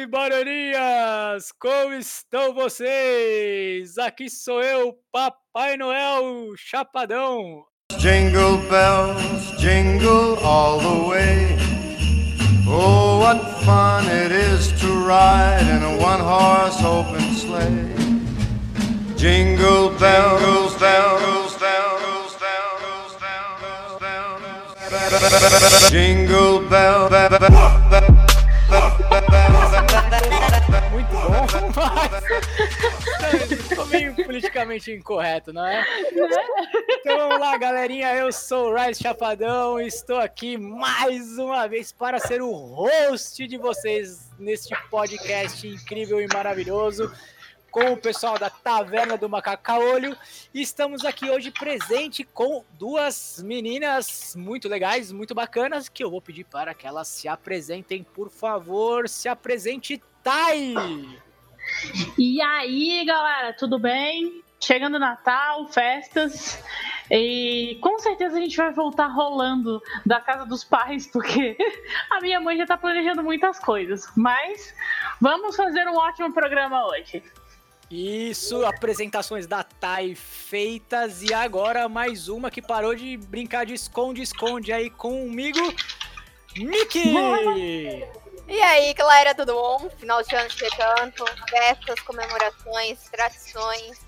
e bananinhas! Como estão vocês? Aqui sou eu, Papai Noel Chapadão. Jingle bells, jingle all the way. Oh, what fun it is to ride in a one-horse open sleigh. Jingle bells, bells, bells, bells, bells, bells, jingle bell, bell, bell, bell. Muito ficou meio politicamente incorreto, não é? Então vamos lá, galerinha. Eu sou o Rice Chapadão e estou aqui mais uma vez para ser o host de vocês neste podcast incrível e maravilhoso com o pessoal da Taverna do Macacaolho. Estamos aqui hoje presente com duas meninas muito legais, muito bacanas, que eu vou pedir para que elas se apresentem, por favor. Se apresente, Thay! E aí, galera, tudo bem? Chegando Natal, festas, e com certeza a gente vai voltar rolando da casa dos pais, porque a minha mãe já tá planejando muitas coisas. Mas vamos fazer um ótimo programa hoje. Isso, apresentações da Thay feitas e agora mais uma que parou de brincar de esconde-esconde aí comigo, Miki! E aí, galera, tudo bom? Final de ano chegando, festas, comemorações, tradições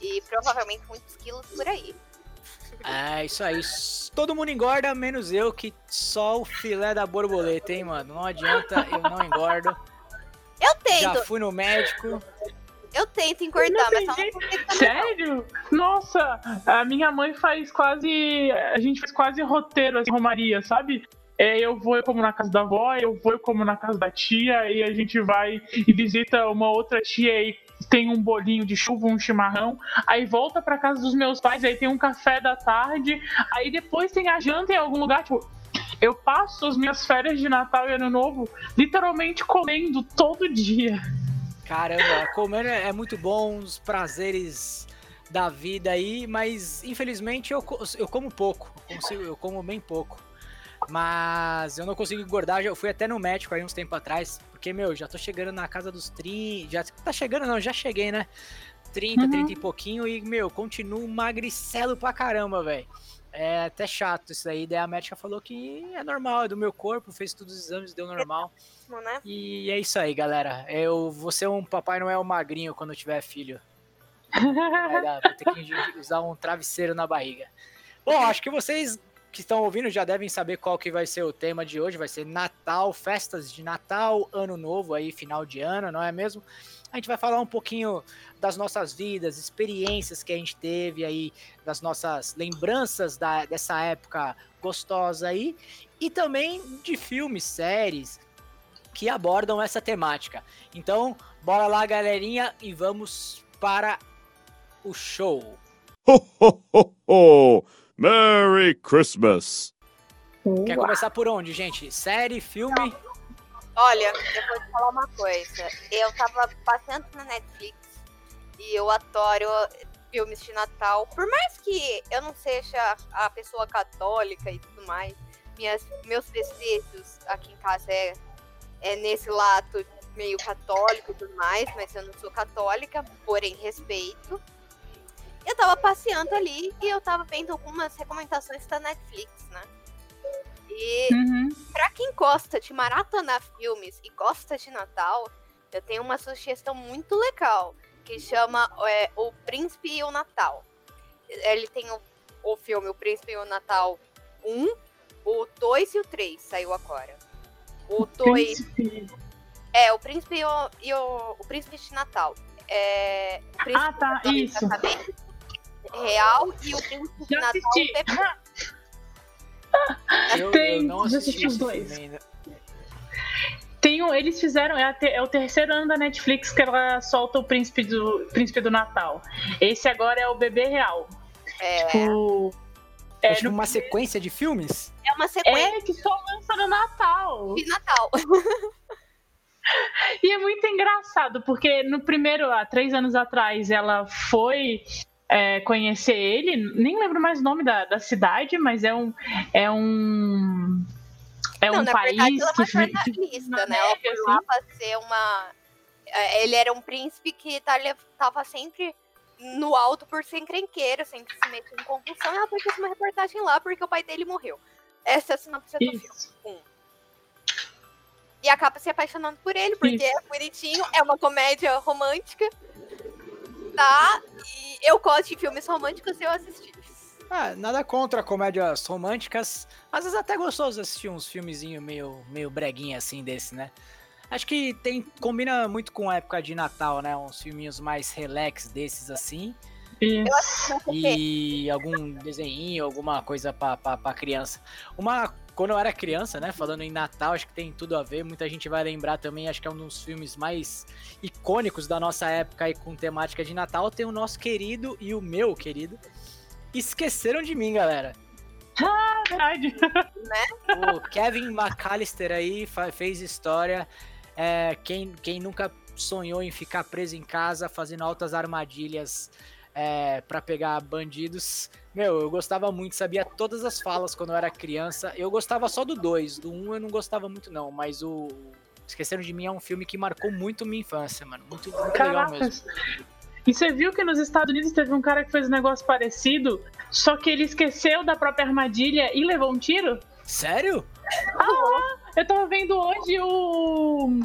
e provavelmente muitos quilos por aí. É, isso aí. Todo mundo engorda, menos eu, que só o filé da borboleta, hein, mano? Não adianta, eu não engordo. Eu tento. Já fui no médico. Eu tento encurtar, mas só não consigo também. Sério? Nossa, a minha mãe faz quase. A gente faz quase roteiro assim, Romaria, sabe? É, eu vou eu como na casa da avó, eu vou eu como na casa da tia, e a gente vai e visita uma outra tia e tem um bolinho de chuva, um chimarrão, aí volta pra casa dos meus pais, aí tem um café da tarde, aí depois tem a janta em algum lugar, tipo. Eu passo as minhas férias de Natal e Ano Novo literalmente comendo todo dia. Caramba, comer é muito bom, os prazeres da vida aí, mas infelizmente eu, eu como pouco, eu, consigo, eu como bem pouco. Mas eu não consigo engordar, já eu fui até no médico aí uns tempo atrás, porque, meu, já tô chegando na casa dos 30, já tá chegando não, já cheguei, né? 30, Uhum. 30 e pouquinho e, meu, continuo magricelo pra caramba, velho. É até chato isso aí, daí a médica falou que é normal, é do meu corpo, fez todos os exames, deu normal. Né? E é isso aí, galera. Eu vou ser um Papai Noel magrinho quando eu tiver filho. Vai dar, vou ter que usar um travesseiro na barriga. Bom, acho que vocês que estão ouvindo já devem saber qual que vai ser o tema de hoje. Vai ser Natal, festas de Natal, Ano Novo aí, final de ano, não é mesmo? A gente vai falar um pouquinho das nossas vidas, experiências que a gente teve aí, das nossas lembranças da, dessa época gostosa aí, e também de filmes, séries que abordam essa temática. Então, bora lá, galerinha, e vamos para o show. Ho, ho, ho, ho! Merry Christmas! Quer começar por onde, gente? Série, filme? Olha, eu vou te falar uma coisa. Eu tava passeando na Netflix e eu adoro filmes de Natal. Por mais que eu não seja a pessoa católica e tudo mais, minhas, meus desejos aqui em casa é, é nesse lado meio católico e tudo mais, mas eu não sou católica, porém respeito. Eu tava passeando ali e eu tava vendo algumas recomendações da Netflix, né? E Uhum. Pra quem gosta de maratonar filmes e gosta de Natal, eu tenho uma sugestão muito legal que chama é, O Príncipe e o Natal. Ele tem o, o filme O Príncipe e o Natal 1, o 2 e o 3 saiu agora. O 2 Príncipe. é o Príncipe e o, e o, o Príncipe de Natal. É, o Príncipe Ah, tá, isso. Real e o Príncipe Já Natal assisti. Eu, eu Tem, não já assisti assisti os dois. ainda. Tem um, eles fizeram, é, te- é o terceiro ano da Netflix que ela solta o Príncipe do, Príncipe do Natal. Esse agora é o Bebê Real. É, Tipo, É, é, tipo no- uma sequência de filmes? é uma sequência é que só lança no Natal. de Natal. E é muito engraçado, porque no primeiro, há três anos atrás, ela foi é, conhecer ele, nem lembro mais o nome da, da cidade, mas é um. É um É não, um na país verdade, ela que que jornalista, né? Ela foi assim. lá pra ser uma. é, Ele era um príncipe que tá, tava sempre no alto por ser encrenqueiro, sempre se meter em confusão. E ela foi fazer uma reportagem lá porque o pai dele morreu. Essa é a sinopse do filme. Isso. E acaba se apaixonando por ele, porque é bonitinho, é uma comédia romântica. Tá? E eu gosto de filmes românticos eu assisti. Ah, nada contra comédias românticas. Às vezes é até gostoso assistir uns filmezinhos meio, meio breguinha assim desse, né? Acho que tem, combina muito com a época de Natal, né? Uns filminhos mais relax desses assim. Isso. E algum desenho, alguma coisa pra, pra, pra criança. Uma. Quando eu era criança, né? Falando em Natal, acho que tem tudo a ver. Muita gente vai lembrar também, acho que é um dos filmes mais icônicos da nossa época aí com temática de Natal. Tem o nosso querido e o meu querido. Esqueceram de mim, galera. Verdade. O Kevin McAllister aí fez história. É, quem, quem nunca sonhou em ficar preso em casa fazendo altas armadilhas é, para pegar bandidos. Meu, eu gostava muito, sabia todas as falas quando eu era criança. Eu gostava só do 2, do 1 um eu não gostava muito não, mas o Esqueceram de Mim é um filme que marcou muito minha infância, mano. Muito, muito legal mesmo. E você viu que nos Estados Unidos teve um cara que fez um negócio parecido, só que ele esqueceu da própria armadilha e levou um tiro? Sério? Eu tava vendo hoje o,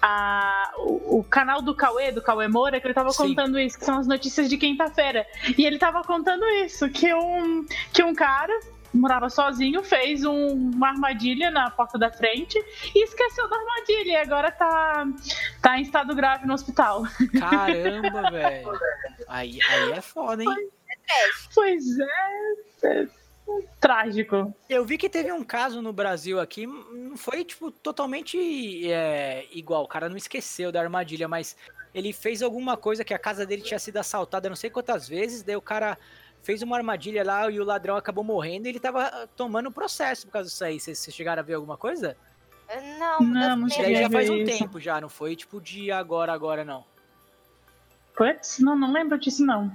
a- o, o canal do Cauê, do Cauê Moura, que ele tava Sim. contando isso, que são as notícias de quinta-feira. E ele tava contando isso, que um, que um cara morava sozinho, fez um- uma armadilha na porta da frente e esqueceu da armadilha. E agora tá, tá em estado grave no hospital. Caramba, velho. Aí, aí é foda, hein? Pois é, é trágico. Eu vi que teve um caso no Brasil aqui, não foi, tipo, totalmente é, igual. O cara não esqueceu da armadilha, mas ele fez alguma coisa que a casa dele tinha sido assaltada não sei quantas vezes, daí o cara fez uma armadilha lá e o ladrão acabou morrendo e ele tava tomando processo por causa disso aí. Vocês chegaram a ver alguma coisa? Não, Não, daí já faz um isso. tempo já, não foi tipo de agora, agora não. Putz, não, não lembro disso não.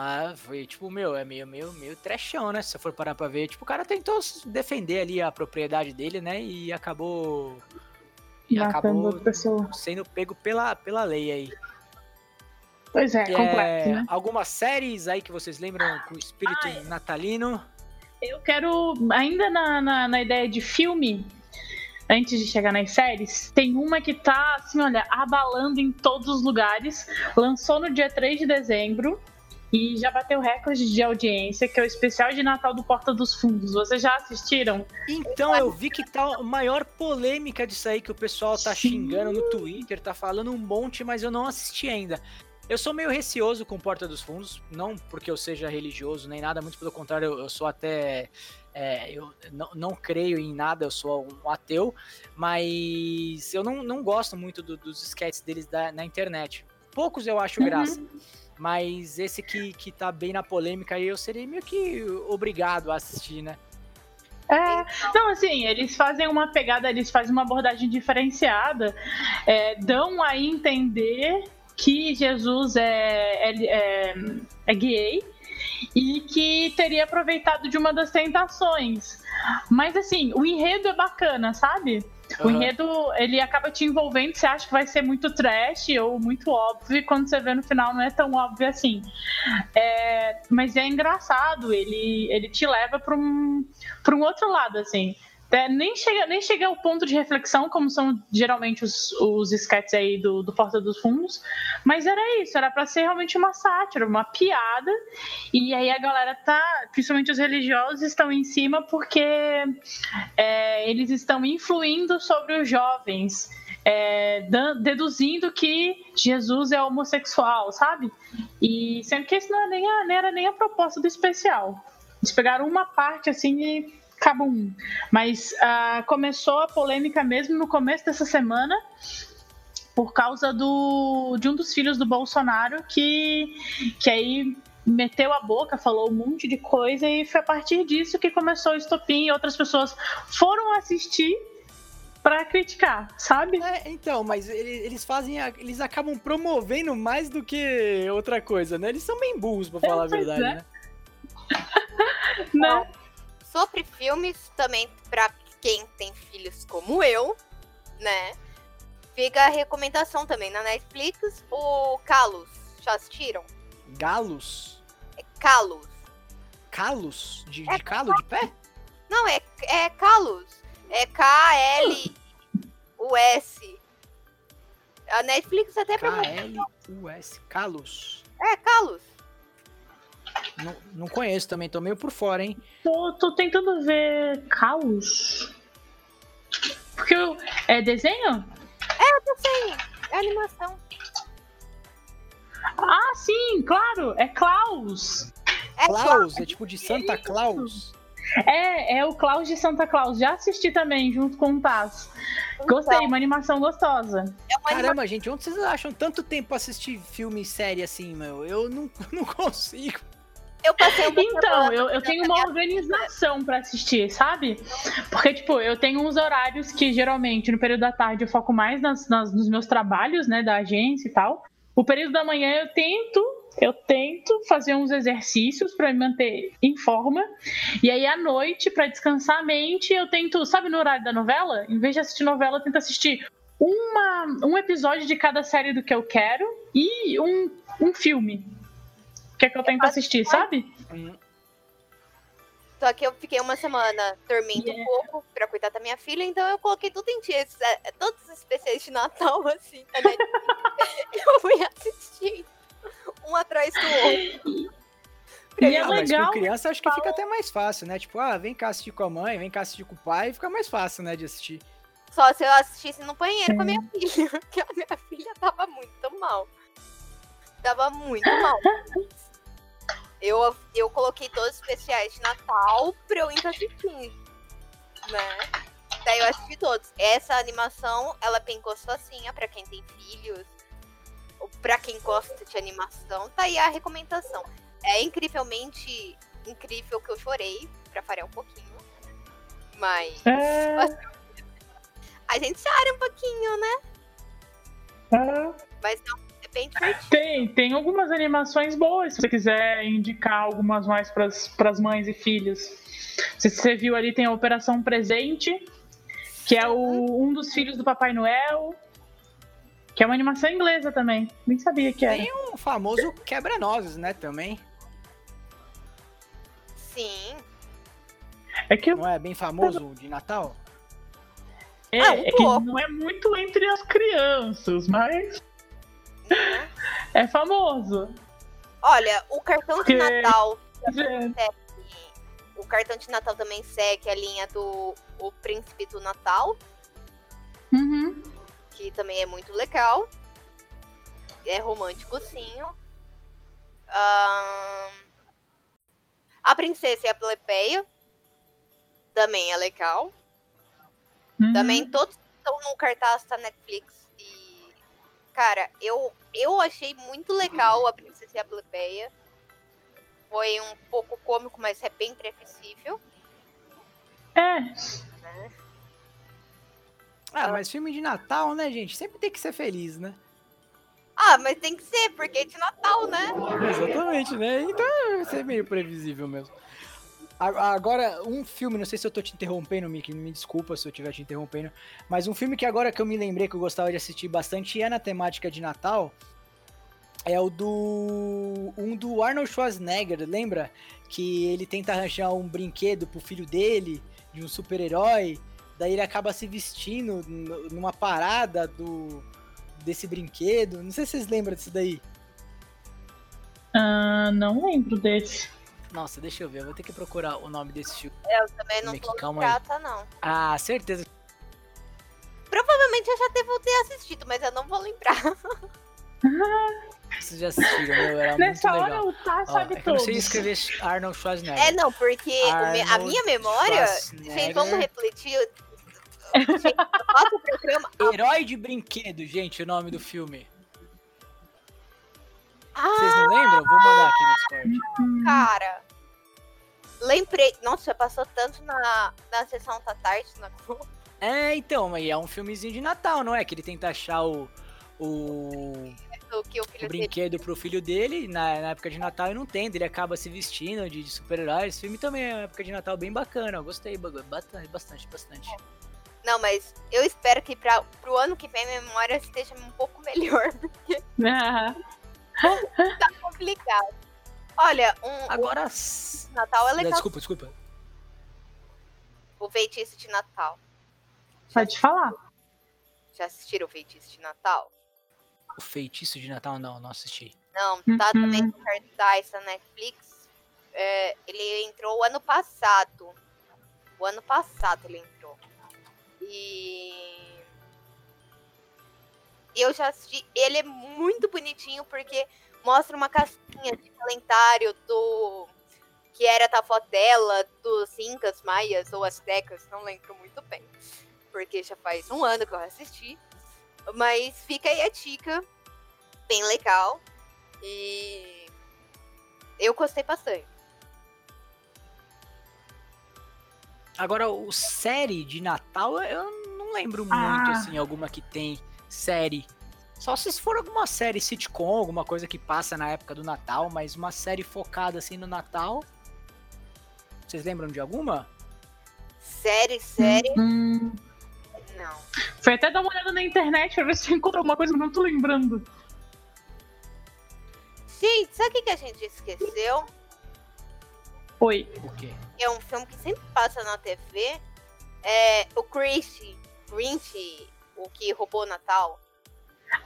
Ah, foi tipo, meu, é meio, meio, meio trechão, né? Se você for parar pra ver. Tipo, o cara tentou defender ali a propriedade dele, né? E acabou. E Matando acabou sendo pego pela, pela lei aí. Pois é, É, complexo, né? Algumas séries aí que vocês lembram com o espírito Ai. natalino? Eu quero, ainda na, na, na ideia de filme, antes de chegar nas séries, tem uma que tá, assim, olha, abalando em todos os lugares. Lançou no dia 3 de dezembro e já bateu recorde de audiência, que é o especial de Natal do Porta dos Fundos. Vocês já assistiram? Então, eu vi que tá a maior polêmica disso aí que o pessoal tá Sim. xingando no Twitter, tá falando um monte, mas eu não assisti ainda. Eu sou meio receoso com Porta dos Fundos, não porque eu seja religioso nem nada, muito pelo contrário, eu, eu sou até. é, eu não, não creio em nada, eu sou um ateu, mas eu não, não gosto muito do- dos sketches deles da- na internet. Poucos eu acho Uhum. Mas esse que, que tá bem na polêmica aí eu serei meio que obrigado a assistir, né? É, não, assim, eles fazem uma pegada, eles fazem uma abordagem diferenciada, é, dão a entender que Jesus é, é, é, é gay e que teria aproveitado de uma das tentações. Mas, assim, o enredo é bacana, sabe? O Aham. enredo, ele acaba te envolvendo, você acha que vai ser muito trash ou muito óbvio, e quando você vê no final não é tão óbvio assim. É, mas é engraçado, ele, ele te leva para um, pra um outro lado, assim. É, nem, chega, nem chega ao ponto de reflexão, como são geralmente os, os sketches aí do, do Porta dos Fundos, mas era isso, era para ser realmente uma sátira, uma piada, e aí a galera tá, principalmente os religiosos, estão em cima porque é, eles estão influindo sobre os jovens, é, deduzindo que Jesus é homossexual, sabe? E sendo que isso não, é nem a- nem era nem a proposta do especial. Eles pegaram uma parte assim e Mas ah, começou a polêmica mesmo no começo dessa semana por causa do, de um dos filhos do Bolsonaro que, que aí meteu a boca, falou um monte de coisa e foi a partir disso que começou o estopim e outras pessoas foram assistir pra criticar, sabe? É, então, mas ele- eles fazem, a- eles acabam promovendo mais do que outra coisa, né? Eles são bem burros, pra falar a verdade, é. né? Né? Sobre filmes, também, pra quem tem filhos como eu, né? Fica a recomendação também na Netflix, o Kalos. Já assistiram? Galos? É Kalos. Calos? De, de É calo de pé? Não, é, é Kalos. É K-L-U-S. A Netflix até promoveu. K-L-U-S. Calos. É, Kalos. Não, não conheço também, tô meio por fora, hein? Tô, tô tentando ver Caos. Porque eu, é desenho? Sim, é animação. Ah, sim, claro, é Klaus. É Klaus, é tipo de Santa Claus. É, é o Klaus de Santa Claus. Já assisti também, junto com o Taz. Gostei, Então, uma animação gostosa. é uma. Caramba, gente, onde vocês acham tanto tempo pra assistir filme e série assim, meu? Eu não, não consigo. Eu passei uma Então, eu, eu tenho uma organização pra assistir, sabe? Porque, tipo, eu tenho uns horários que geralmente no período da tarde eu foco mais nas, nas- nos meus trabalhos, né, da agência e tal. O período da manhã eu tento, eu tento fazer uns exercícios pra me manter em forma. E aí à noite, pra descansar a mente, eu tento, sabe, no horário da novela, em vez de assistir novela, eu tento assistir uma, um episódio de cada série do que eu quero e um, um filme. Que é que eu tento assistir, sabe? Só que eu fiquei uma semana dormindo Yeah. um pouco pra cuidar da minha filha, então eu coloquei tudo em dias, é, todos os especiais de Natal, assim, Netflix. eu fui assistindo um atrás do outro. E é Ah, mas legal com criança acho que fica até mais fácil, né? Tipo, ah, vem cá assistir com a mãe, vem cá assistir com o pai, fica mais fácil, né, de assistir. Só se eu assistisse no banheiro com a minha filha, porque a minha filha tava muito mal. Tava muito mal. Eu, eu coloquei todos os especiais de Natal pra eu ir assistir, né? Daí eu assisti todos. Essa animação, ela tem gostosinha pra quem tem filhos, ou pra quem gosta de animação, tá aí a recomendação. É incrivelmente incrível que eu chorei, pra variar um pouquinho. Mas É, a gente chora um pouquinho, né? é. Mas não, é bem divertido. Tem, tem algumas animações boas, se você quiser indicar algumas mais para as mães e filhos. Se você viu ali, tem a Operação Presente, que é o, um dos filhos do Papai Noel, que é uma animação inglesa também. Nem sabia que era. Tem um famoso quebra-nozes, né, também. Sim. É que, Não é bem famoso o de Natal? é, Ah, um é que não é muito entre as crianças, mas né? é famoso. Olha, o cartão de Natal. É. O cartão de Natal também segue a linha do O Príncipe do Natal, Uhum. que também é muito legal. É romântico, sim. Ahn, A Princesa e a Plebeia também é legal. Uhum. Também todos estão no cartaz da Netflix. Cara, eu, eu achei muito legal a Princesa e a Plebeia. Foi um pouco cômico, mas é bem previsível. É, Ah, mas filme de Natal, né, gente? Sempre tem que ser feliz, né? Ah, mas tem que ser, porque é de Natal, né? Exatamente, né? Então ser meio previsível mesmo. Agora, um filme, não sei se eu tô te interrompendo, Mickey, me desculpa se eu estiver te interrompendo, mas um filme que agora que eu me lembrei que eu gostava de assistir bastante e é na temática de Natal, é o do. um do Arnold Schwarzenegger, lembra? Que ele tenta arranjar um brinquedo pro filho dele, de um super-herói, daí ele acaba se vestindo numa parada do desse brinquedo. Não sei se vocês lembram disso daí. ah, não lembro desse. Nossa, deixa eu ver, eu vou ter que procurar o nome desse filme. Eu também não Mickey, tô calma aí. não. Ah, certeza. Provavelmente eu já devo ter assistido, mas eu não vou lembrar. Vocês já assistiram, meu, era Nessa muito hora legal. o Tá Ó, sabe é que eu não sei escrever Arnold Schwarzenegger. É, não, porque a minha memória. Gente, vamos refletir. Gente, eu faço o programa. Herói de brinquedo, gente, o nome do filme. Ah, Vocês não lembram? Vou mandar aqui no Discord. Cara. Lembrei. Nossa, passou tanto na, na sessão da tarde na Globo. É, então, mas é um filmezinho de Natal, não é? Que ele tenta achar o. O. que o filho o dele. brinquedo pro filho dele na, na época de Natal e não tem, ele acaba se vestindo de, de super-herói. Esse filme também é uma época de Natal bem bacana, eu gostei bagulho, bastante, bastante, bastante. Não, mas eu espero que pra, pro ano que vem a memória esteja um pouco melhor. Ah, tá complicado. Olha, um, Agora. o Natal é legal. Desculpa, desculpa. O feitiço de Natal. pode falar. Já assistiram o feitiço de Natal? O feitiço de Natal não, não assisti. Não, tá Uhum. também no cartaz da Netflix. É, ele entrou o ano passado. O ano passado ele entrou. E. Eu já assisti. Ele é muito bonitinho porque mostra uma casquinha de calendário do. Que era da avó dela, dos Incas, Maias ou Aztecas, não lembro muito bem. Porque já faz um ano que eu assisti. Mas fica aí a dica. Bem legal. E eu gostei bastante. Agora, o série de Natal, eu não lembro muito, Ah. assim, alguma que tem série. Só se for alguma série sitcom, alguma coisa que passa na época do Natal, mas uma série focada assim no Natal. Vocês lembram de alguma? Série, série, Hum, não. foi até dar uma olhada na internet pra ver se encontrou alguma coisa que eu não tô lembrando. Gente, sabe o que, que a gente esqueceu? Oi. O quê? É um filme que sempre passa na TV. É o Grinch. Grinch, o que roubou o Natal.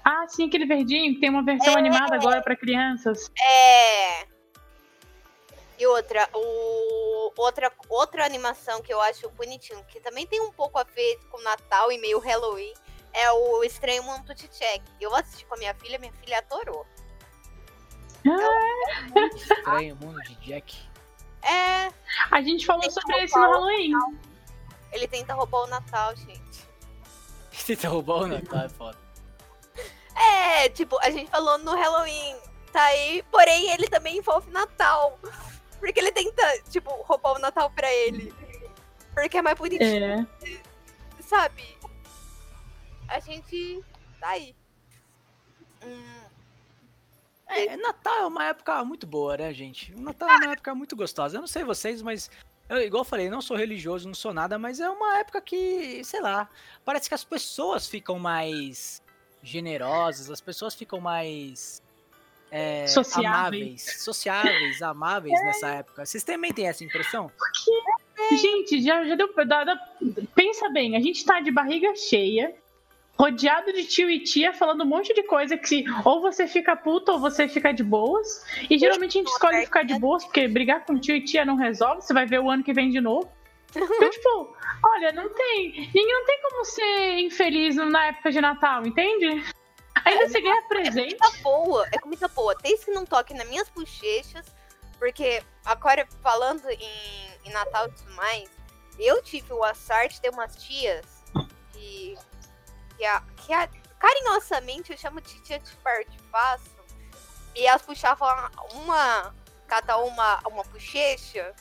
Ah, sim, aquele verdinho que tem uma versão É. animada agora pra crianças. É. E outra, o, outra, outra animação que eu acho bonitinho, que também tem um pouco a ver com Natal e meio Halloween, é o Estranho Mundo de Jack. Eu assisti com a minha filha, minha filha adorou. Estranho Mundo de Jack. É, A gente falou sobre esse no Halloween. ele tenta roubar o Natal, gente. Tenta roubar o Natal, é foda. É, tipo, a gente falou no Halloween, tá aí, porém ele também envolve Natal. Porque ele tenta, tipo, roubar o Natal pra ele. Porque é mais bonitinho, É. sabe? A gente tá aí. Hum, É, Natal é uma época muito boa, né, gente? O Natal é uma época muito gostosa. Eu não sei vocês, mas eu, igual eu falei, não sou religioso, não sou nada, mas é uma época que, sei lá, parece que as pessoas ficam mais generosas, as pessoas ficam mais é, Sociáveis. amáveis, sociáveis, amáveis nessa época. Vocês também têm essa impressão? Gente, já, já deu dar- Pensa bem, a gente tá de barriga cheia, rodeado de tio e tia falando um monte de coisa que ou você fica puta ou você fica de boas. E geralmente a gente escolhe ficar de boas, porque brigar com tio e tia não resolve, você vai ver o ano que vem de novo. Então, tipo, olha, não tem. Ninguém não tem como ser infeliz na época de Natal, entende? Ainda você ganha presente. comida boa, é comida boa. Desde que não toque nas minhas bochechas, porque agora falando em, em Natal e tudo mais, eu tive o azar de ter umas tias que, que, a, que a- carinhosamente eu chamo de tia de parte faço, e elas puxavam uma, cada uma, uma bochecha.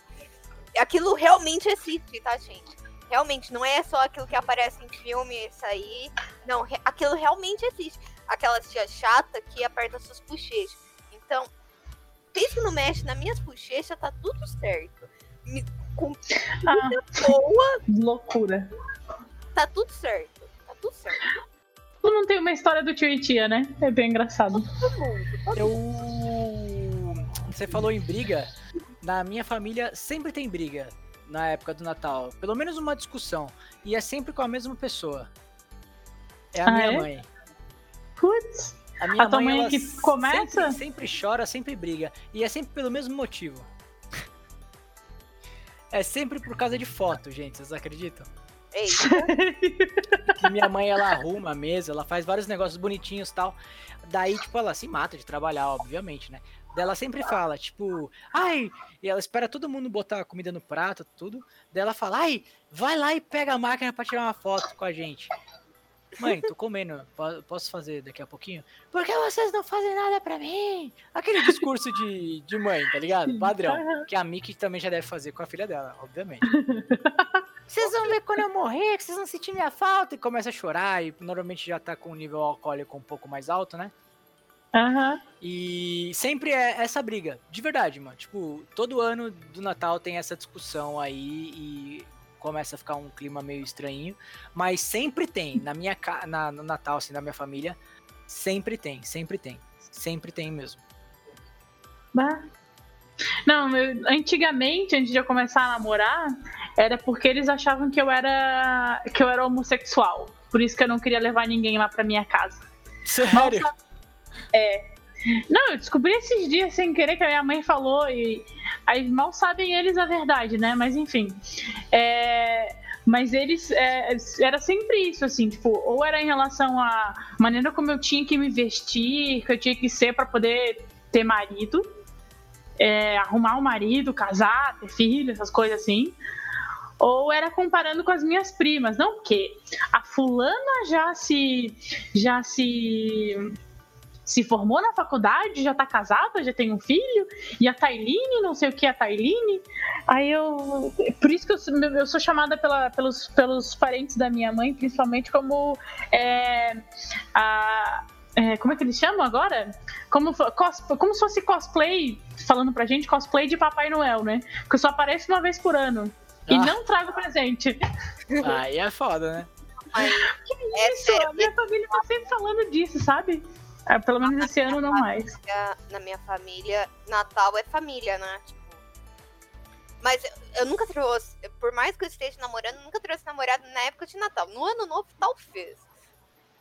Aquilo realmente existe, tá, gente? Realmente, não é só aquilo que aparece em filme, isso aí. Não, re- aquilo realmente existe aquela tia chata que aperta suas bochechas. Então, desde que não mexe nas minhas bochechas, tá tudo certo. Me- Com Ah, boa, loucura. tá tudo certo. Tudo certo. Todo mundo tem uma história do tio e tia, né? É bem engraçado. Todo mundo. Eu. Você falou em briga. Na minha família sempre tem briga na época do Natal. Pelo menos uma discussão. E é sempre com a mesma pessoa. É a Ah, minha é? mãe. Putz. A minha A tua mãe ela que começa? Sempre, sempre chora, sempre briga. E é sempre pelo mesmo motivo. É sempre por causa de foto, gente. Vocês acreditam? Ei, minha mãe ela arruma a mesa, ela faz vários negócios bonitinhos e tal. Daí, tipo, ela se mata de trabalhar, obviamente, né? Daí ela sempre fala, tipo, ai, e ela espera todo mundo botar a comida no prato, tudo. Daí ela fala, ai, vai lá e pega a máquina pra tirar uma foto com a gente. Mãe, tô comendo, po- posso fazer daqui a pouquinho? Por que vocês não fazem nada pra mim? Aquele discurso de, de mãe, tá ligado? Padrão. Que a Mickey também já deve fazer com a filha dela, obviamente. Vocês vão ver quando eu morrer, que vocês vão sentir minha falta. E começa a chorar, e normalmente já tá com o nível alcoólico um pouco mais alto, né? Aham. E sempre é essa briga, de verdade, mano. Tipo, todo ano do Natal tem essa discussão aí e começa a ficar um clima meio estranho. Mas sempre tem, na minha na, no Natal, assim, na minha família, sempre tem, sempre tem. Sempre tem mesmo. Bah. Não, eu- antigamente, antes de eu começar a namorar, era porque eles achavam que eu era que eu era homossexual. Por isso que eu não queria levar ninguém lá pra minha casa. Sério? Não, eu descobri esses dias sem querer que a minha mãe falou e aí mal sabem eles a verdade, né? Mas enfim. É, Mas eles é, era sempre isso, assim, tipo, ou era em relação à maneira como eu tinha que me vestir, que eu tinha que ser pra poder ter marido, é, arrumar um marido, casar, ter filho, essas coisas assim. Ou era comparando com as minhas primas, não porque a fulana já se já se se formou na faculdade, já tá casada, já tem um filho, e a Tailine, não sei o que é a Tailine. Aí eu. Por isso que eu, sou- eu sou chamada pela- pelos, pelos parentes da minha mãe, principalmente como. é, a, é, como é que eles chamam agora? Como, cos- como se fosse cosplay, falando pra gente, cosplay de Papai Noel, né? Porque eu só apareço uma vez por ano. E Ah. não trago presente. Aí é foda, né? É Isso, sério, a minha família tá sempre falando disso, sabe? Ah, Pelo menos esse ano não mais. minha- na minha família, Natal é família, né? Tipo. Mas eu, eu nunca trouxe, por mais que eu esteja namorando, eu nunca trouxe namorado na época de Natal. No ano novo, talvez.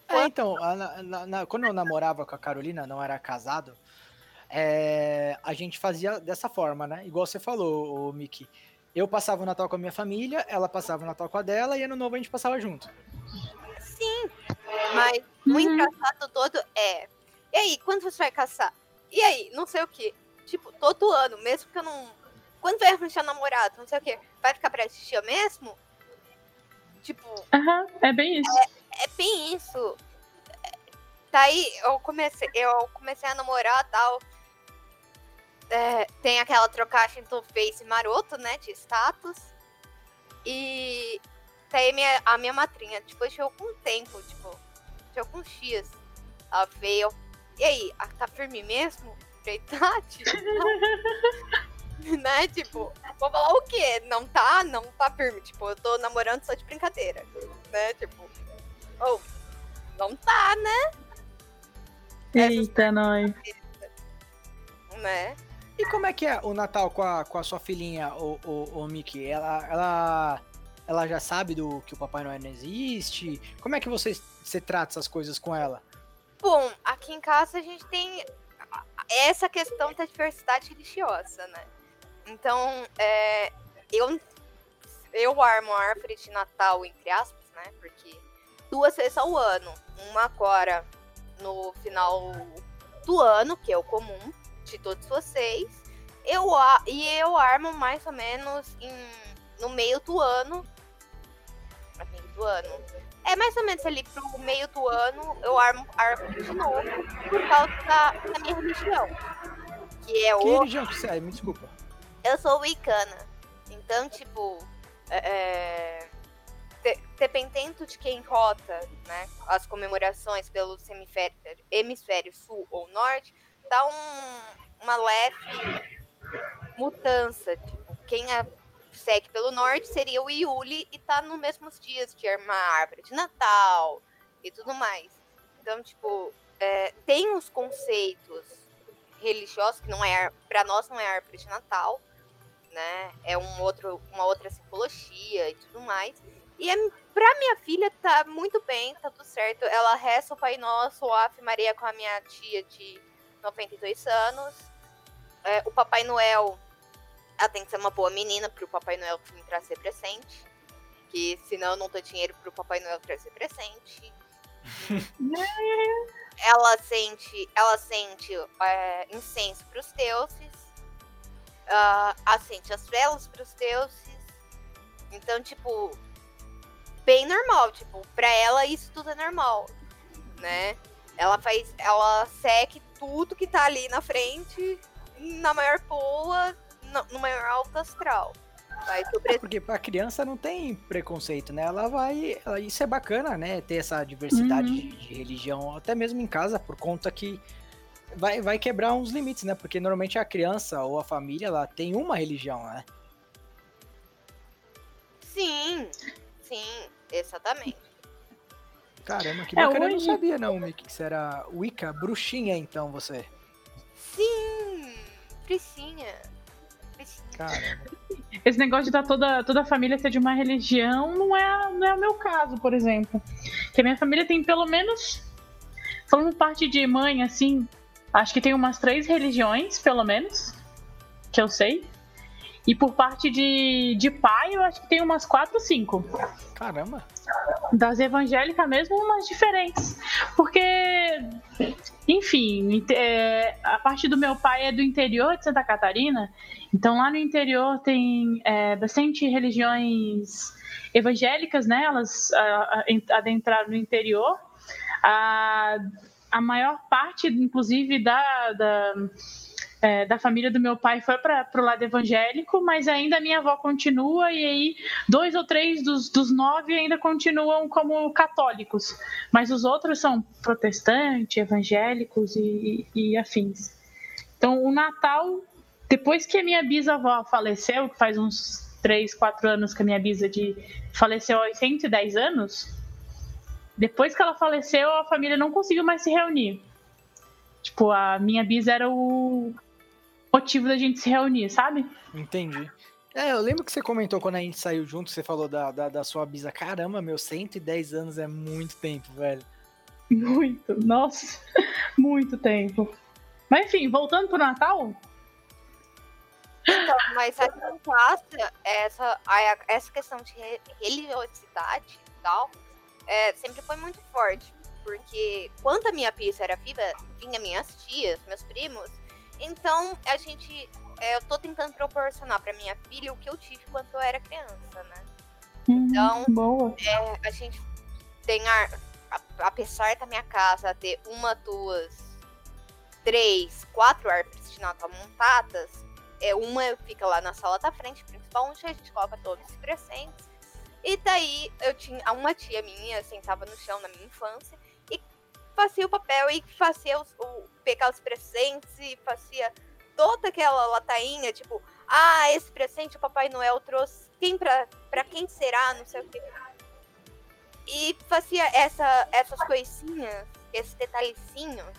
É, então, a- na- na- na- quando eu namorava com a Carolina, não era casado, é, a gente fazia dessa forma, né? Igual você falou, o Miki. Eu passava o Natal com a minha família, ela passava o Natal com a dela e ano novo a gente passava junto. Sim. Mas o Uhum. engraçado todo é. E aí, quando você vai caçar? E aí, não sei o que. Tipo, todo ano, mesmo que eu não. Quando vai arranjar namorado, não sei o que. Vai ficar pra assistir mesmo? Tipo, Aham, é bem isso. é bem isso. Daí eu comecei, eu comecei a namorar tal. É, tem aquela trocagem do Face maroto, né? De status. E daí minha, a minha madrinha, depois de algum tempo, tipo, de alguns dias, ela veio. E aí, tá firme mesmo? Falei, tá, tipo, né? Tipo, vou falar o quê? Não tá? Não tá firme. Tipo, eu tô namorando só de brincadeira. Né? Tipo, ou não tá, né? Eita, nós. Né? E como é que é o Natal com a, com a sua filhinha, o, o, o Miki? Ela, ela, ela já sabe do que o Papai Noel não existe? Como é que você, você trata essas coisas com ela? Bom, aqui em casa a gente tem essa questão da diversidade religiosa, né? Então, é, eu, eu armo a árvore de Natal, entre aspas, né? Porque duas vezes ao ano. Uma agora no final do ano, que é o comum de todos vocês. Eu, e eu armo mais ou menos em, no meio do ano. No meio do ano. É mais ou menos ali pro meio do ano eu armo a árvore de novo por causa da, da minha religião. Que é Que o. religião que você é? Me desculpa. Eu sou wicana. Então, tipo. É, é, de- dependendo de quem rota, né? As comemorações pelo hemisfério, hemisfério sul ou norte, dá um, uma leve mudança. Tipo, quem é- segue pelo norte seria o Iuli e tá nos mesmos dias de armar árvore de Natal e tudo mais. Então, tipo, é, tem os conceitos religiosos que não é para nós não é árvore de Natal, né? É um outro, uma outra simbologia e tudo mais. E é, pra minha filha tá muito bem, tá tudo certo. Ela reza o Pai Nosso, o Ave Maria com a minha tia de 92 anos. É, o Papai Noel, ela tem que ser uma boa menina pro Papai Noel vir trazer presente. Que senão eu não dou dinheiro pro Papai Noel trazer presente. ela sente, ela sente é, incenso pros deuses. ah, acende as velas pros deuses. Então, tipo, bem normal, tipo, pra ela isso tudo é normal, né? Ela faz, ela segue tudo que tá ali na frente, na maior boa, no, no maior alto astral. Vai sobre É porque pra criança não tem preconceito, né? Ela vai. ela- isso é bacana, né? Ter essa diversidade Uhum. de, de religião, até mesmo em casa, por conta que vai, vai quebrar uns limites, né? Porque normalmente a criança ou a família, ela tem uma religião, né? Sim, sim, exatamente. Caramba, que É, bacana. Eu não hoje- sabia, não, Mickey, que você era Wicca, bruxinha, então, você. Sim, Priscinha. Caramba. Esse negócio de dar toda, toda a família ser de uma religião não é, não é o meu caso, por exemplo. Que a minha família tem pelo menos. Falando parte de mãe, assim, acho que tem umas três religiões, pelo menos, que eu sei. E por parte de, de pai, eu acho que tem umas quatro ou cinco. Caramba. Das evangélicas mesmo, umas diferentes. Porque, enfim, é, a parte do meu pai é do interior de Santa Catarina. Então lá no interior tem é, bastante religiões evangélicas, né? Elas ah, ah, adentraram no interior. A, a maior parte, inclusive, da, da, é, da família do meu pai foi para o lado evangélico, mas ainda a minha avó continua, e aí dois ou três dos, dos nove ainda continuam como católicos, mas os outros são protestantes, evangélicos e, e afins. Então, o Natal, depois que a minha bisavó faleceu, que faz uns três, quatro anos que a minha bisa de, faleceu aos 110 anos, depois que ela faleceu, a família não conseguiu mais se reunir. Tipo, a minha bisa era o motivo da gente se reunir, sabe? Entendi. É, eu lembro que você comentou quando a gente saiu junto, você falou da, da, da sua bisa. Caramba, meu, 110 anos é muito tempo, velho. Muito, nossa, muito tempo. Mas enfim, voltando pro Natal, Então, mas aqui em casa, essa, a- essa questão de re- religiosidade e tal, é, sempre foi muito forte. Porque quando a minha pizza era viva, vinha minhas tias, meus primos. Então, a gente. é, eu tô tentando proporcionar pra minha filha o que eu tive quando eu era criança, né? Então, hum, boa. É, a gente tem a, a- apesar da minha casa ter uma, duas, três, quatro árvores de Natal montadas, é uma fica lá na sala da frente, principal, onde a gente coloca todos os presentes. E daí eu tinha uma tia minha sentava no chão na minha infância fazia o papel e fazia os, o, pegar os presentes e fazia toda aquela latainha, tipo, ah, esse presente o Papai Noel trouxe. Quem pra, pra quem será? Não sei o que. E fazia essa, essas coisinhas, esses detalhezinhos,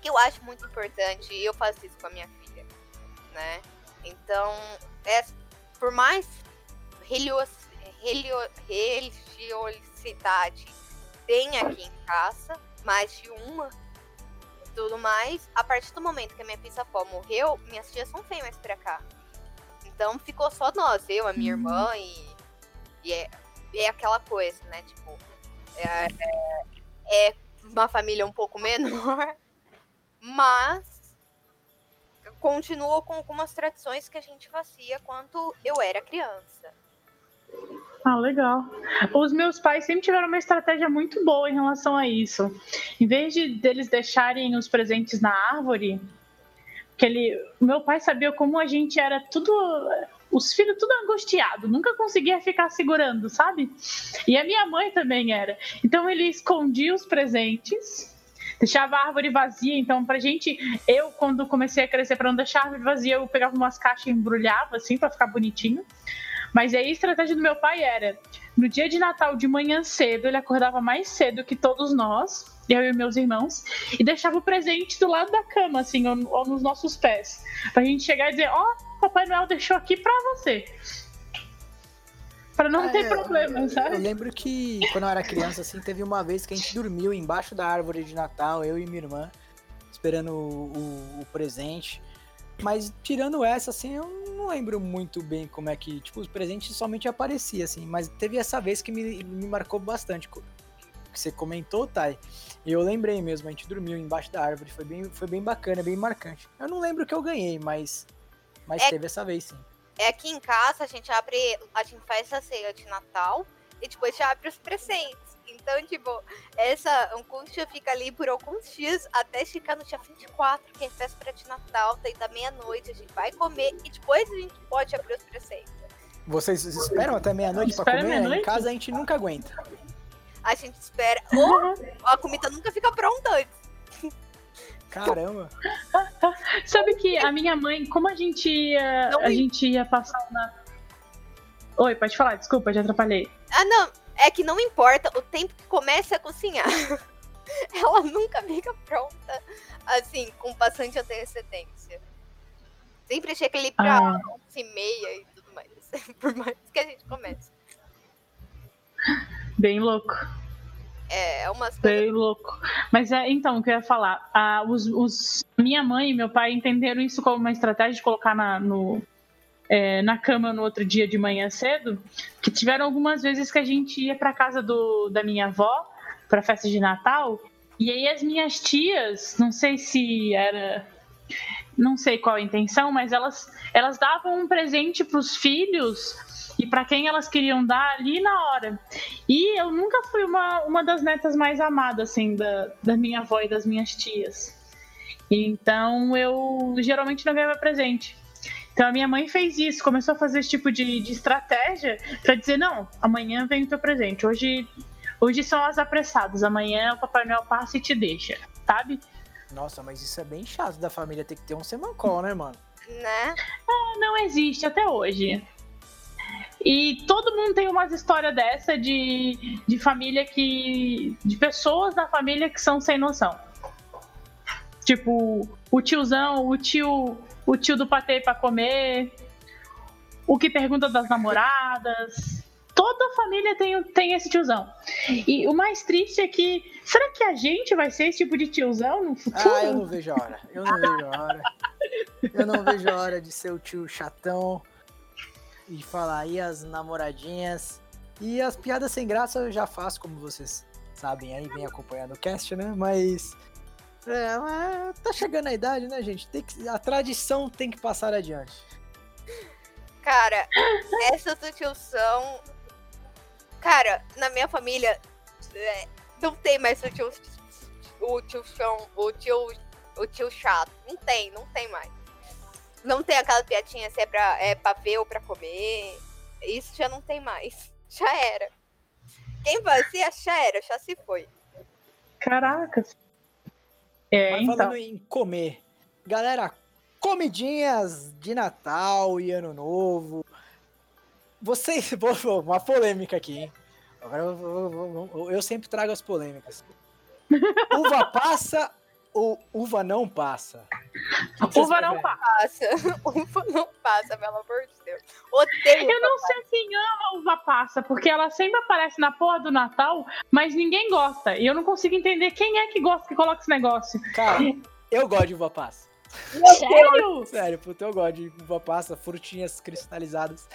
que eu acho muito importante. E eu faço isso com a minha filha, né? Então, é, por mais religios, religiosidade tem aqui em casa, mais de uma, tudo mais, a partir do momento que a minha bisavó morreu, minhas tias não vêm mais pra cá. Então ficou só nós, eu, a minha irmã e, e é, é aquela coisa, né? Tipo, é, é- é uma família um pouco menor, mas continua com algumas tradições que a gente fazia quando eu era criança. Ah, legal. Os meus pais sempre tiveram uma estratégia muito boa em relação a isso. Em vez de deles deixarem os presentes na árvore, que ele, meu pai sabia como a gente era tudo, os filhos tudo angustiado, nunca conseguia ficar segurando, sabe? E a minha mãe também era. Então ele escondia os presentes, deixava a árvore vazia. Então pra gente, eu quando comecei a crescer para não deixar a árvore vazia, eu pegava umas caixas e embrulhava assim para ficar bonitinho. Mas aí a estratégia do meu pai era: no dia de Natal, de manhã cedo, ele acordava mais cedo que todos nós, eu e meus irmãos, e deixava o presente do lado da cama, assim, ou, ou nos nossos pés. Pra gente chegar e dizer: Ó, Papai Noel deixou aqui pra você. Pra não É, ter problema, Eu sabe? lembro que quando eu era criança, assim, teve uma vez que a gente dormiu embaixo da árvore de Natal, eu e minha irmã, esperando o, o- o presente. Mas tirando essa, assim, eu não lembro muito bem como é que, tipo, os presentes somente apareciam, assim. Mas teve essa vez que me, me marcou bastante, que você comentou, Thay. E eu lembrei mesmo, a gente dormiu embaixo da árvore, foi bem, foi bem bacana, bem marcante. Eu não lembro o que eu ganhei, mas, mas É- teve essa vez, sim. É aqui em casa a gente abre, a gente faz a ceia de Natal e depois já abre os presentes. Então, tipo, essa angústia fica ali por alguns dias até chegar no dia 24, que é véspera de Natal, daí da meia-noite a gente vai comer e depois a gente pode abrir os presentes. Vocês esperam até meia-noite pra comer? meia-noite? Em casa a gente nunca aguenta. A gente espera. Ou a comida nunca fica pronta antes. Caramba. Sabe que a minha mãe, como a gente ia, Não a gente ia passar na. Oi, pode falar, desculpa, já atrapalhei. Ah, não. É que não importa o tempo que começa a cozinhar. Ela nunca fica pronta, assim, com bastante antecedência. Sempre chega ali pra Ah. 11 e meia e tudo mais. Por mais que a gente comece. Bem louco. É umas coisas. Bem louco. Mas é, então, o que eu ia falar. ah, os, os- minha mãe e meu pai entenderam isso como uma estratégia de colocar na, no, é, na cama no outro dia de manhã cedo. Que tiveram algumas vezes que a gente ia pra casa do, da minha avó, pra festa de Natal. E aí as minhas tias, não sei se era. Não sei qual a intenção, mas elas, elas davam um presente pros filhos e para quem elas queriam dar ali na hora. E eu nunca fui uma, uma das netas mais amadas, assim, da, da minha avó e das minhas tias. Então eu geralmente não ganhava presente. Então a minha mãe fez isso, começou a fazer esse tipo de, de estratégia para dizer: não, amanhã vem o teu presente. Hoje, hoje são as apressadas, amanhã o Papai Noel passa e te deixa, sabe? Nossa, mas isso é bem chato da família ter que ter um semancol, né, mano? Né? Não existe até hoje. E todo mundo tem umas histórias dessa de, de família que. de pessoas da família que são sem noção. Tipo, o tiozão, o tio, o tio do patê pra comer, o que pergunta das namoradas. Toda família tem, tem esse tiozão. E o mais triste é que. Será que a gente vai ser esse tipo de tiozão no futuro? Ah, eu não vejo a hora. Eu não vejo a hora. Eu não vejo a hora de ser o tio chatão e falar aí as namoradinhas. E as piadas sem graça eu já faço, como vocês sabem aí, vem acompanhando o cast, né? Mas. É, mas tá chegando a idade, né, gente? Tem que, a tradição tem que passar adiante. Cara, essa sutilção. Cara, na minha família é, não tem mais o tio, o tio chão, o tio, o tio chato. Não tem, não tem mais. Não tem aquela piadinha se é pra, é pra ver ou pra comer. Isso já não tem mais. Já era. Quem fazia, já era, já se foi. Caraca. É, Mas então. falando em comer, galera, comidinhas de Natal e Ano Novo. Vocês. Uma polêmica aqui, hein? Agora eu, vou- vou- eu sempre trago as polêmicas. Uva passa ou uva não passa? O Uva não passa. Passa. Uva não passa, pelo amor de Deus. Odeio. Eu não sei quem ama a uva passa, porque ela sempre aparece na porra do Natal, mas ninguém gosta. E eu não consigo entender quem é que gosta que coloca esse negócio. Cara, eu gosto de uva passa. Sério? Sério, puta, eu gosto de uva passa, frutinhas cristalizadas.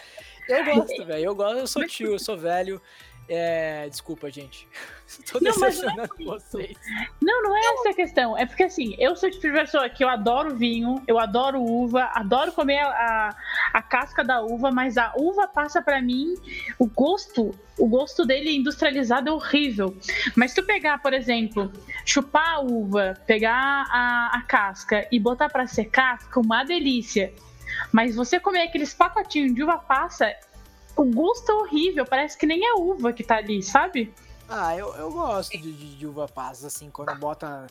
Eu gosto, velho. Eu gosto, eu sou tio, eu sou velho. É, desculpa, gente. Tô Não, não é vocês. Não, não é essa a questão. É porque assim, eu sou tipo de pessoa que eu adoro vinho, eu adoro uva, adoro comer a, a casca da uva, mas a uva passa pra mim o gosto, o gosto dele industrializado é horrível. Mas se tu pegar, por exemplo, chupar a uva, pegar a, a casca e botar pra secar, fica uma delícia. Mas você comer aqueles pacotinhos de uva passa, o gosto é horrível, parece que nem é uva que tá ali, sabe? Ah, eu, eu gosto de, de, de uva passa, assim, quando bota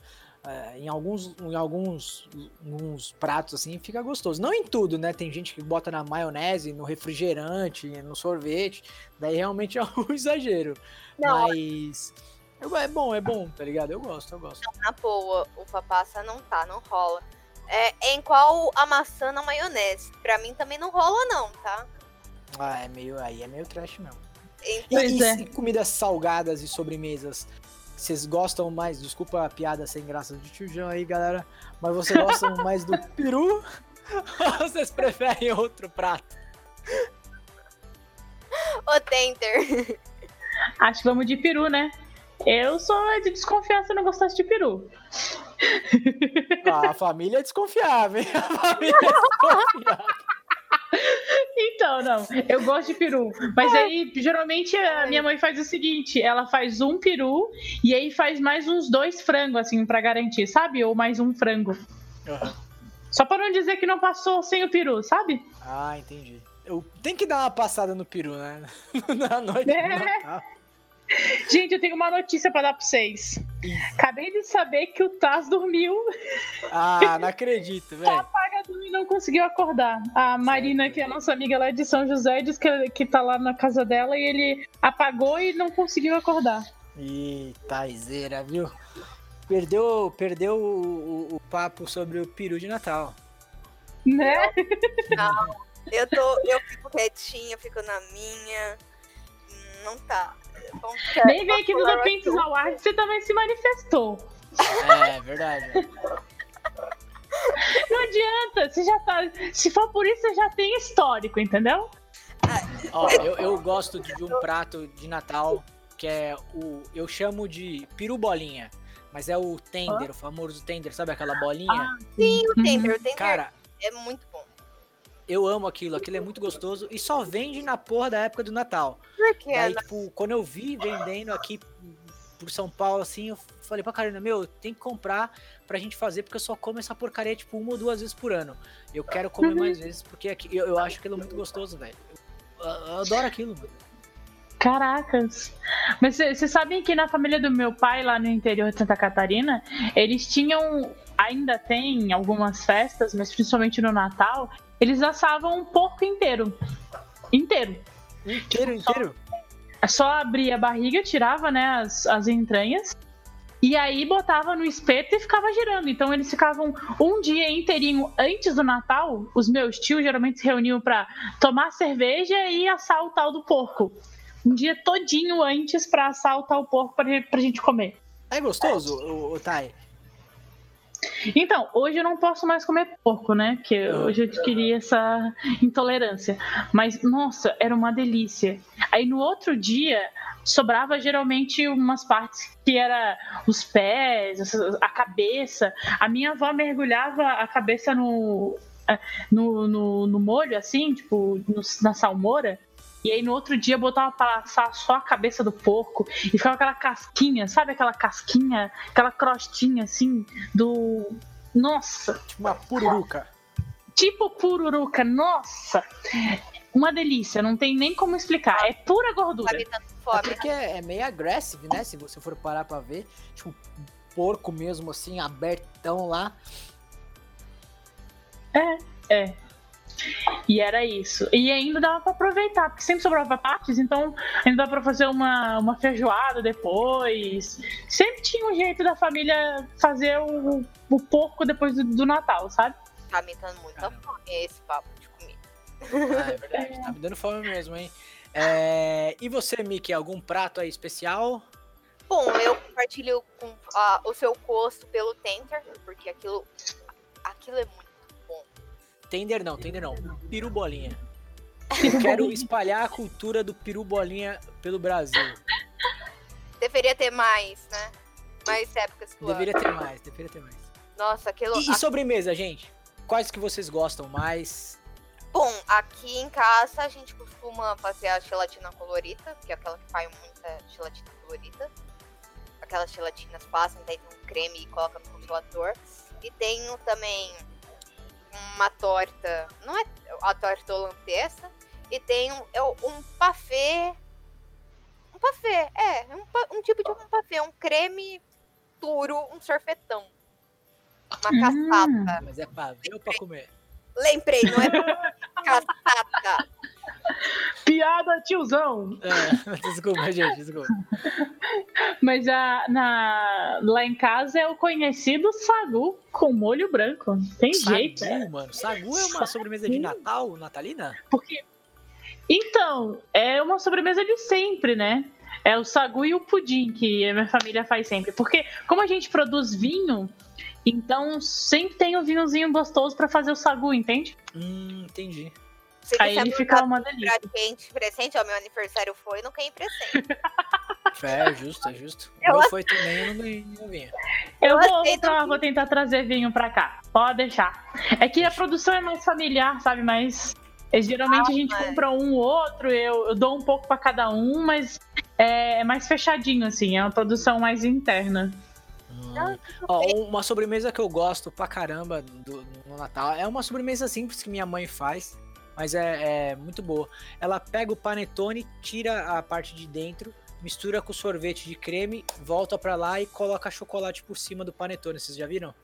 é, em, alguns, em alguns, alguns pratos, assim, fica gostoso. Não em tudo, né? Tem gente que bota na maionese, no refrigerante, no sorvete, daí realmente é um exagero. Não. Mas é bom, é bom, tá ligado? Eu gosto, eu gosto. Na boa, uva passa não tá, não rola. É, em qual a maçã na maionese? Pra mim também não rola, não, tá? Ah, é meio, aí é meio trash mesmo. E, Então, Pois e é. se comidas salgadas e sobremesas, vocês gostam mais? Desculpa a piada sem graça de tio João aí, galera. Mas vocês gostam mais do peru? Ou vocês preferem outro prato? Ô, Tenter. Acho que vamos de peru, né? Eu sou de desconfiar se eu não gostasse de peru. Ah, a família é desconfiável, hein? A família é desconfiável. Então, não, eu gosto de peru. Mas aí, geralmente, a minha mãe faz o seguinte: ela faz um peru e aí faz mais uns dois frangos, assim, pra garantir, sabe? Ou mais um frango. Aham. Só pra não dizer que não passou sem o peru, sabe? Ah, entendi. Eu tenho que dar uma passada no peru, né? Na noite. É. Gente, eu tenho uma notícia pra dar pra vocês. Acabei de saber que o Taz dormiu, Ah, não acredito, tá velho. apagado e não conseguiu acordar. A Marina, que é a nossa amiga lá de São José, diz que, que tá lá na casa dela e ele apagou e não conseguiu acordar. Eita, Izeira, viu? Perdeu, perdeu o, o- o papo sobre o peru de Natal. Né? Eu, tô, eu fico quietinha, fico na minha. Não tá. Ficar- Nem vem aqui no vamos The Pintos Award, você também se manifestou. É, verdade. Não adianta, você já tá. Se for por isso, você já tem histórico, entendeu? Ó, eu, eu gosto de, de um prato de Natal que é o. Eu chamo de peru bolinha. Mas é o tender, o famoso tender, sabe aquela bolinha? Sim, o Tender. O Tender Cara, é muito. Eu amo aquilo, aquilo é muito gostoso e só vende na porra da época do Natal. Por? Daí, tipo, quando eu vi vendendo aqui por São Paulo, assim, eu falei pra Karina, meu, tem que comprar pra gente fazer, porque eu só como essa porcaria, tipo, uma ou duas vezes por ano. Eu quero comer Uhum. mais vezes, porque aqui, eu, eu acho aquilo muito gostoso, velho. Eu, eu adoro aquilo, mano. Caracas. Mas vocês sabem que na família do meu pai, lá no interior de Santa Catarina, eles tinham. Ainda tem algumas festas, mas principalmente no Natal, eles assavam um porco inteiro. Inteiro. Inteiro, inteiro. É só abria a barriga, tirava né, as, as entranhas. E aí botava no espeto e ficava girando. Então eles ficavam um dia inteirinho antes do Natal. Os meus tios geralmente se reuniam pra tomar cerveja e assar o tal do porco. Um dia todinho antes pra assar o tal porco pra, pra gente comer. É gostoso, o, o Thay? Então, hoje eu não posso mais comer porco, né? Porque hoje eu adquiri essa intolerância. Mas, nossa, era uma delícia. Aí no outro dia, sobrava geralmente umas partes que era os pés, a cabeça. A minha avó mergulhava a cabeça no, eh, no, no, no molho, assim, tipo, no- na salmoura. E aí no outro dia botava pra assar só a cabeça do porco e ficava aquela casquinha, sabe aquela casquinha, aquela crostinha assim do. Nossa! Tipo uma pururuca. Tipo pururuca, nossa! Uma delícia, não tem nem como explicar. É pura gordura. É porque é, é meio agressivo, né? Se você for parar pra ver. Tipo, um porco mesmo, assim, abertão lá. É. E era isso. E ainda dava pra aproveitar, porque sempre sobrava partes, então ainda dava pra fazer uma, uma feijoada depois. Sempre tinha um jeito da família fazer o, o porco depois do, do Natal, sabe? Tá me dando muita fome esse papo de comida. Ah, é verdade. Tá me dando fome mesmo, hein? É, E você, Mickey, algum prato aí especial? Bom, eu compartilho com ah, o seu gosto pelo Tender, porque aquilo, aquilo é muito. Tender não, tender não. Peru bolinha. Eu quero espalhar a cultura do peru bolinha pelo Brasil. Deveria ter mais, né? Mais épocas do ano. Deveria ter mais, deveria ter mais. Nossa, aquilo. E, e sobremesa, gente? Quais que vocês gostam mais? Bom, aqui em casa a gente costuma fazer a gelatina colorida, que é aquela que faz muita gelatina colorida. Aquelas gelatinas fazem, daí tem um creme e coloca no congelador. E tenho também uma torta, não é a torta holandesa, e tenho é um pavê. Um pavê, é, um, pa- um tipo de um pavê, um creme duro, um sorvetão. Uma Hum. caçata. Mas é pra ver ou pra comer? Lembrei, não é caçata. Piada, tiozão! É, desculpa, gente, desculpa. Mas a, na, lá em casa é o conhecido sagu com molho branco. Tem jeito, né? Sagu, mano. Sagu é uma sobremesa de Natal, natalina? Porque. Então, é uma sobremesa de sempre, né? É o sagu e o pudim que a minha família faz sempre. Porque, como a gente produz vinho, então sempre tem um vinhozinho gostoso pra fazer o sagu, entende? Hum, entendi. Se Aí ele fica uma delícia. pra gente presente, ó, meu aniversário foi, não ganhei presente. É, justo, é justo. O Eu meu foi também, eu não ganhei vinho. Eu Eu vou, aceito vou, tentar trazer vinho pra cá. Pode deixar. É que a produção é mais familiar, sabe? Mas é, geralmente a gente mas- compra um ou outro, eu, eu dou um pouco pra cada um, mas é, é mais fechadinho, assim. É uma produção mais interna. Ó, uma sobremesa que eu gosto pra caramba do, no Natal é uma sobremesa simples que minha mãe faz, mas é, é muito boa. Ela pega o panetone, tira a parte de dentro, mistura com sorvete de creme, volta pra lá e coloca chocolate por cima do panetone. Vocês já viram?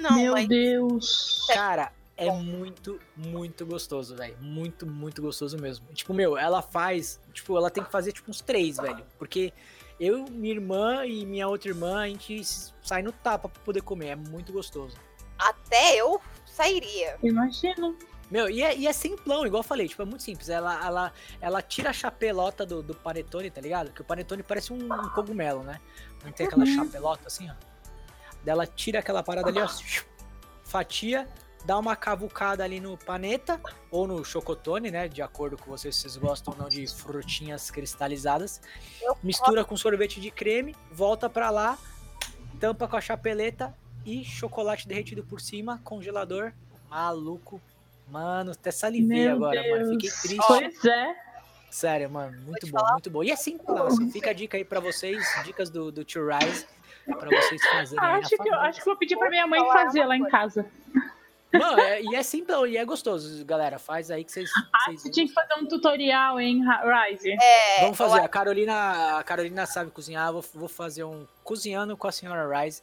Não, Meu mas Deus. Cara, é muito, muito gostoso, velho. Muito, muito gostoso mesmo. Tipo, meu, ela faz. Tipo, ela tem que fazer tipo uns três, velho. Porque eu, minha irmã e minha outra irmã, a gente sai no tapa pra poder comer. É muito gostoso. até eu sairia. Imagino. Meu, e é, e é simplão, igual eu falei, tipo, é muito simples. Ela, ela, ela tira a chapelota do, do panetone, tá ligado? Que o panetone parece um, um cogumelo, né? Não tem aquela Uhum. chapelota assim, ó. Daí ela tira aquela parada ali, ó. Fatia, dá uma cavucada ali no paneta ou no chocotone, né? De acordo com vocês, se vocês gostam ou não de frutinhas cristalizadas. Mistura com sorvete de creme, volta pra lá, tampa com a chapeleta e chocolate derretido por cima, congelador. Maluco. Mano, até salivei Meu agora, mano. Fiquei Deus. triste. Pois é. Sério, mano. Muito bom, falar? muito bom. E é simples. Fica a dica aí pra vocês, dicas do, do Tio Rise, pra vocês fazerem aí na Acho que, eu, acho que eu vou pedir pra minha mãe fazer lá em casa. Mano, é- e é simples e é gostoso, galera. Faz aí que vocês. vocês- Você tinha que fazer um tutorial, hein, Rise? É, Vamos fazer. eu A Carolina, a Carolina sabe cozinhar. Vou, vou fazer um cozinhando com a senhora Rise.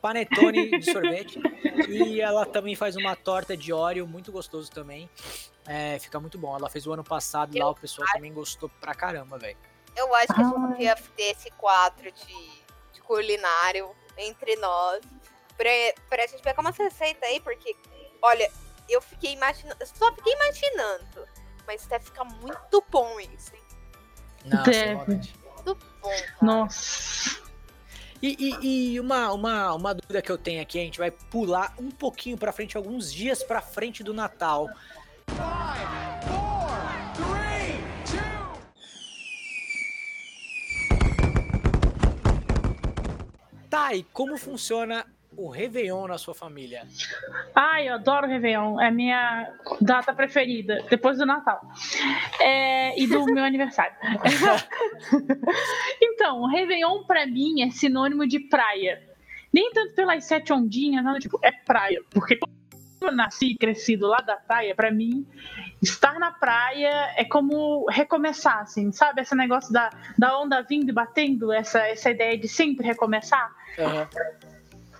Panetone de sorvete. e ela também faz uma torta de óleo muito gostoso também. É, fica muito bom. Ela fez o ano passado lá, o pessoal também gostou pra caramba, velho. Eu acho que a gente devia ter esse quadro de, de culinário entre nós. Pra, pra gente pegar umas receitas aí, porque, olha, eu fiquei imaginando. Eu só fiquei imaginando. Mas deve ficar muito bom isso, hein? Não, Deve. maldade. Muito bom. Cara. Nossa. E, e- e uma, uma, uma dúvida que eu tenho aqui, a gente vai pular um pouquinho pra frente, alguns dias pra frente do Natal. Tá, e como funciona o Réveillon na sua família? Ai, eu adoro o Réveillon. É a minha data preferida, depois do Natal. É, e do meu aniversário. então, o Réveillon pra mim é sinônimo de praia. Nem tanto pelas sete ondinhas, nada, tipo, é praia. Porque eu nasci e cresci do lado da praia, pra mim, estar na praia é como recomeçar, assim, sabe? Esse negócio da, da onda vindo e batendo, essa, essa ideia de sempre recomeçar. Aham.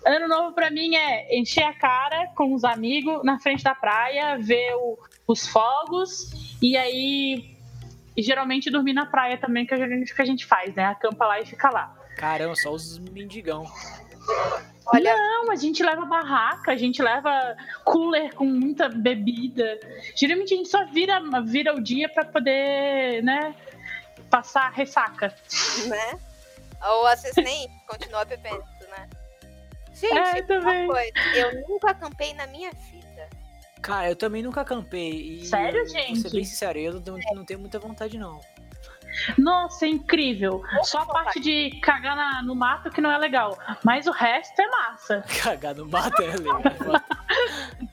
Ano novo pra mim é encher a cara com os amigos na frente da praia, ver o- os fogos e aí e geralmente dormir na praia também, que é o que a gente faz, né? Acampa lá e fica lá. Caramba, só os mendigão. Olha, Não, a gente leva barraca, a gente leva cooler com muita bebida. Geralmente a gente só vira, vira o dia pra poder, né, passar ressaca. né? Ou às vezes nem continua bebendo? Gente, É, também. coisa, eu nunca acampei na minha vida. Cara, eu também nunca acampei. E Sério, Vou ser gente? bem sincero, eu não, não tenho muita vontade, não. Nossa, é incrível. Só a parte de cagar na- no mato que não é legal. Mas o resto é massa. Cagar no mato é legal.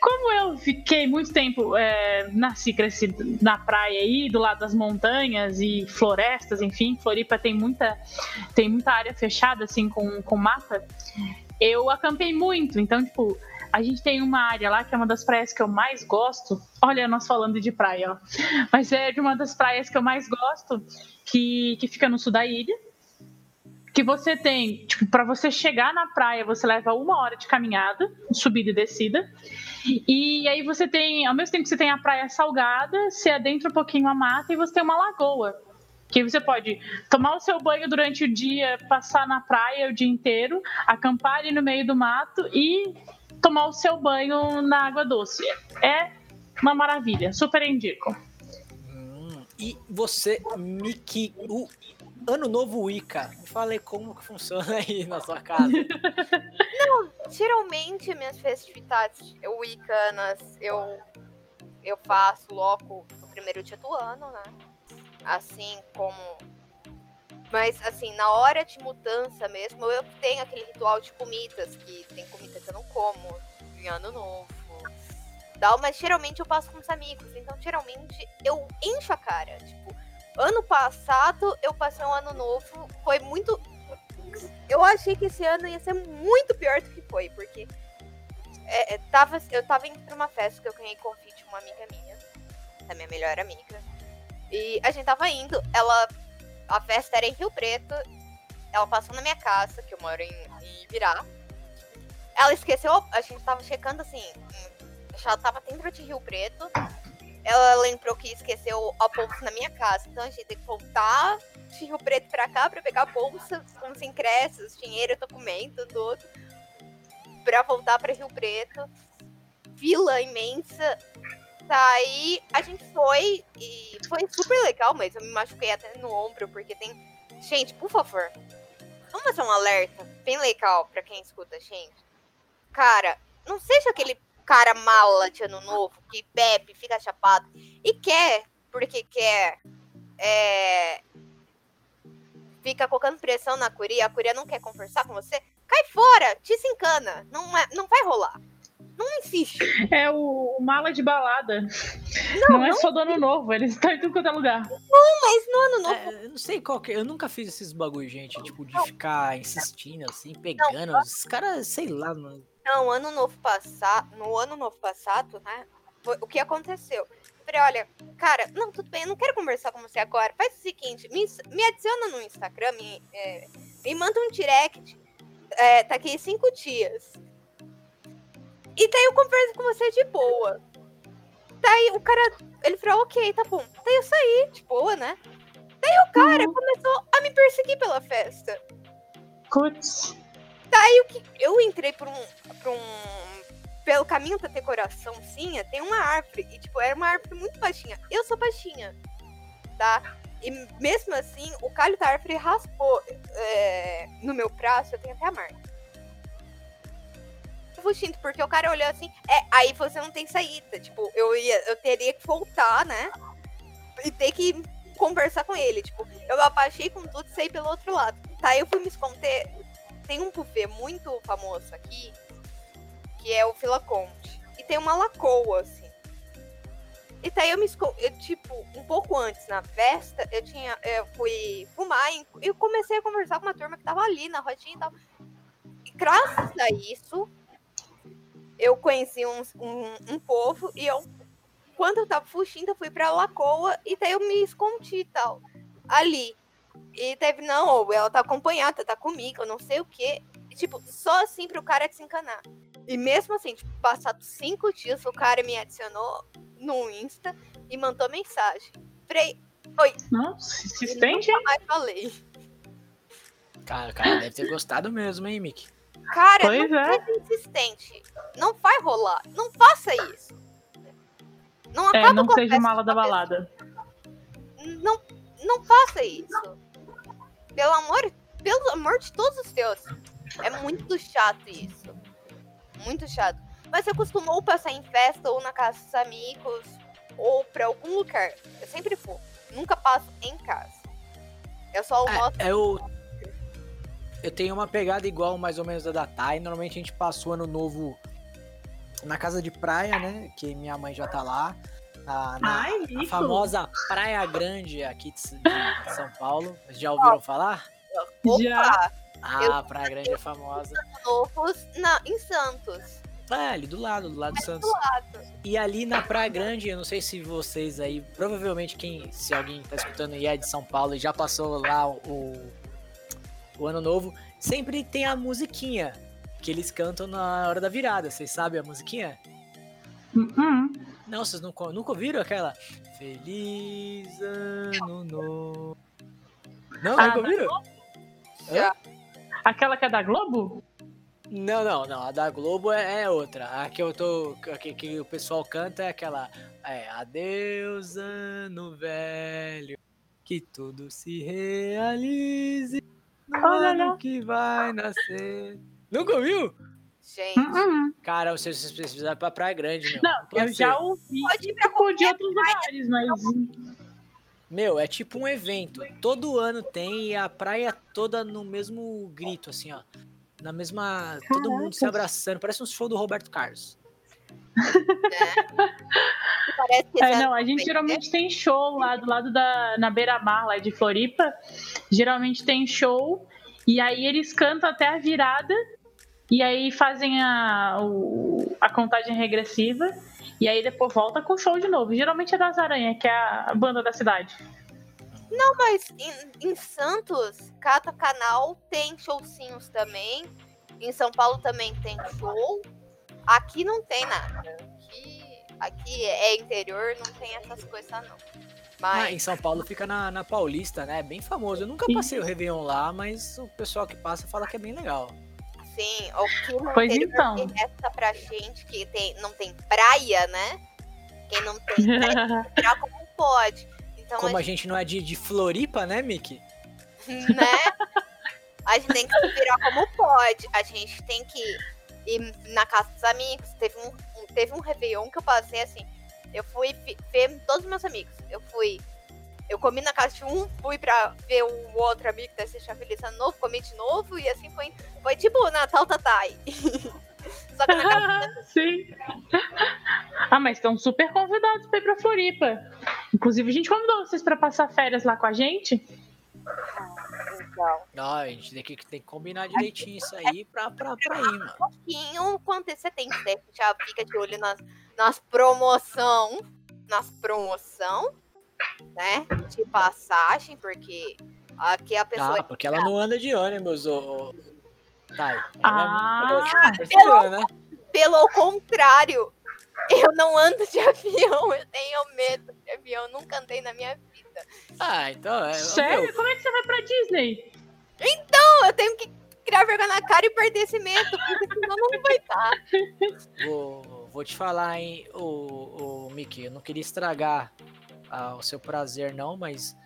Como eu fiquei muito tempo, é, nasci, cresci na praia aí, do lado das montanhas e florestas, enfim, Floripa tem muita, tem muita área fechada, assim, com, com mata, eu acampei muito. Então, tipo, a gente tem uma área lá que é uma das praias que eu mais gosto. Olha, nós falando de praia, ó. Mas é de uma das praias que eu mais gosto, que, que fica no sul da ilha. Que você tem, tipo, para você chegar na praia, você leva uma hora de caminhada, subida e descida. E aí você tem, ao mesmo tempo que você tem a praia salgada, você adentra um pouquinho a mata e você tem uma lagoa. Que você pode tomar o seu banho durante o dia, passar na praia o dia inteiro, acampar ali no meio do mato e tomar o seu banho na água doce. É uma maravilha, super indico. Hum, e você, Miki, o Ano Novo Wicca, me fala aí como que funciona aí na sua casa. Geralmente, minhas festividades wiccanas eu, eu faço logo no primeiro dia do ano, né? Assim como. Mas, assim, na hora de mudança mesmo, eu tenho aquele ritual de comidas, que tem comida que eu não como em ano novo. Tal, mas geralmente eu passo com os amigos. Então, geralmente, eu encho a cara. Tipo, ano passado eu passei um ano novo, foi muito eu achei que esse ano ia ser muito pior do que foi, porque é, é, tava, eu tava indo pra uma festa que eu ganhei convite uma amiga minha, a minha melhor amiga. E a gente tava indo, ela a festa era em Rio Preto. Ela passou na minha casa, que eu moro em, em Ibirá. Ela esqueceu, a gente tava checando assim, já tava dentro de Rio Preto. Ela lembrou que esqueceu a bolsa na minha casa. Então a gente tem que voltar de Rio Preto pra cá pra pegar a bolsa os ingressos, dinheiro, documento, tudo. Pra voltar pra Rio Preto. Fila imensa. Daí a gente foi e foi super legal, mas eu me machuquei até no ombro, porque tem. Gente, por favor, vamos fazer um alerta bem legal pra quem escuta gente. Cara, não seja aquele cara mala de ano novo que bebe, fica chapado e quer, porque quer, é, fica colocando pressão na curia, a curia não quer conversar com você, cai fora, te encana, não, é, não vai rolar. Não insiste. É o, o mala de balada. Não, não é só do ano novo, eles estão em tudo quanto é lugar. Não, mas no ano novo. É, eu não sei qual que. Eu nunca fiz esses bagulho, gente. Tipo, de ficar insistindo, assim, pegando. Os caras, sei lá, mano. Não, ano novo passado, no ano novo passado, né? O que aconteceu? Eu falei, olha, cara, não, tudo bem, eu não quero conversar com você agora. Faz o seguinte, me, me adiciona no Instagram, me, é, me manda um direct. É, tá aqui cinco dias. E daí eu converso com você de boa. Daí o cara, ele falou, ok, tá bom. Daí eu saí, de boa, né? Daí o cara uhum. começou a me perseguir pela festa. Putz. Daí o que eu entrei por um, por um pelo caminho da decoraçãozinha, tem uma árvore e tipo, era uma árvore muito baixinha. Eu sou baixinha, tá? E mesmo assim, o calho da árvore raspou é, no meu braço, eu tenho até a marca. Fuxindo, porque o cara olhou assim, é, aí você não tem saída. Tipo, eu ia, eu teria que voltar, né? E ter que conversar com ele. Tipo, eu abaixei com tudo e saí pelo outro lado. Tá, eu fui me esconder tem um buffet muito famoso aqui, que é o Fila Conte. E tem uma lacoa, assim. E daí eu me eu, tipo, um pouco antes na festa, eu tinha. Eu fui fumar e eu comecei a conversar com uma turma que tava ali na rodinha e tal. E graças a isso, eu conheci um, um, um povo e eu, quando eu tava fugindo, eu fui pra Lacoa e daí eu me escondi e tal. Ali. E teve, não, ela tá acompanhada, tá comigo, eu não sei o quê. E, tipo, só assim pro cara desencanar. E mesmo assim, tipo, passados cinco dias, o cara me adicionou no Insta e mandou mensagem. Falei, oi. Nossa, insistente, hein? Mais falei. Cara, cara, deve ter gostado mesmo, hein, Mick? Cara, pois não é. insistente. Não vai rolar. Não faça isso. Não é, acaba é, não seja mala da balada. Não, não faça isso. Pelo amor, pelo amor de todos os teus. É muito chato isso. Muito chato. Mas você costumou passar em festa ou na casa dos amigos ou pra algum lugar. Eu sempre vou. Nunca passo em casa. Eu só almoço. É, eu, eu tenho uma pegada igual mais ou menos da da Thay. Normalmente a gente passa o ano novo na casa de praia, né? Que minha mãe já tá lá. Na, na Ai, a famosa Praia Grande aqui de, de São Paulo. Já ouviram falar? Já. Ah, eu Praia Grande é famosa. Novos na, em Santos. É, ali do lado, do lado de Santos. Lado. E ali na Praia Grande, eu não sei se vocês aí, provavelmente quem, se alguém tá escutando e é de São Paulo e já passou lá o, o ano novo, sempre tem a musiquinha que eles cantam na hora da virada. Vocês sabem a musiquinha? Uh -uh. Não, vocês nunca, nunca ouviram aquela? Feliz ano novo. Não, ah, nunca ouviram? Já. Aquela que é da Globo? Não, não, não. A da Globo é, é outra. A que eu tô. A que, que, o pessoal canta é aquela. É, adeus, ano velho. Que tudo se realize. No ano que vai nascer. Nunca ouviu? Gente. Uh -uh. Cara, vocês precisam ir pra Praia Grande, meu. Não, eu ser. já ouvi. Pode ir pra de outros lugares, mas. Meu, é tipo um evento. Todo ano tem e a praia toda no mesmo grito, assim, ó. Na mesma. Todo Caraca. mundo se abraçando. Parece um show do Roberto Carlos. É. é, não, a gente geralmente tem show lá do lado da. Na beira-mar, lá de Floripa. Geralmente tem show. E aí eles cantam até a virada e aí fazem a, o, a contagem regressiva. E aí depois volta com o show de novo. Geralmente é das Aranha, que é a banda da cidade. Não, mas em, em Santos, cada canal tem showzinhos também. Em São Paulo também tem show. Aqui não tem nada. Aqui, aqui é interior, não tem essas coisas não. Mas Ah, em São Paulo fica na, na Paulista, né? Bem famoso. Eu nunca passei o Réveillon lá, mas o pessoal que passa fala que é bem legal. Sim, o que no Pois interior então. que resta pra gente que tem, não tem praia, né? Quem não tem praia, virar como pode. Então, Como a a gente não é de, de Floripa, né, Mickey? gente, né? A gente tem que se virar como pode. A gente tem que ir na casa dos amigos. Teve um, um- teve um Réveillon que eu passei assim. Eu fui ver todos os meus amigos. Eu fui. Eu comi na casa de um, fui pra ver o outro amigo da Sexta Feliz Ano Novo, comi de novo, e assim foi. Foi tipo Natal Tatai. Só que na casa Sim. Ah, mas estão super convidados pra ir pra Floripa. Inclusive, a gente convidou vocês pra passar férias lá com a gente. Então, Não, a gente tem que, tem que combinar direitinho isso aí pra, pra, pra ir, mano. pouquinho quanto antecedente, né? A gente já fica de olho nas, nas promoção, nas promoção, né? De passagem, porque aqui a pessoa Ah, porque ela não anda de ônibus, ô. ô- Thay. Ela Ah, é percebeu, né? Pelo contrário, eu não ando de avião, eu tenho medo de avião, nunca andei na minha vida. Ah, então é. sério? meu, Como é que você vai pra Disney? Então, eu tenho que criar vergonha na cara e perder esse medo, porque senão não vai dar. vou, vou te falar, hein, o, o Mickey, eu não queria estragar ah, o seu prazer, não, mas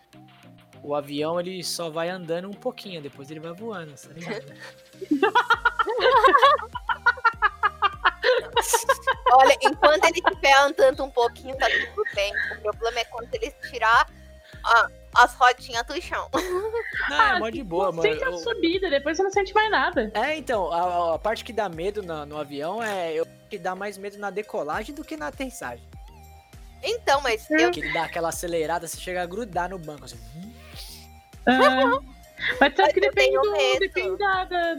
o avião ele só vai andando um pouquinho, depois ele vai voando, tá ligado? Olha, enquanto ele estiver andando um pouquinho, tá tudo bem. O problema é quando ele tirar a- as rodinhas do chão. Não, é mó de boa, mano. Sente a Eu- subida, depois você não sente mais nada. É, então, a, a parte que dá medo na- no avião é eu que dá mais medo na decolagem do que na aterrissagem. Então, mas eu Que ele dá aquela acelerada, você chega a grudar no banco, assim. Ah, mas tanto que depende, do, medo. depende da, da-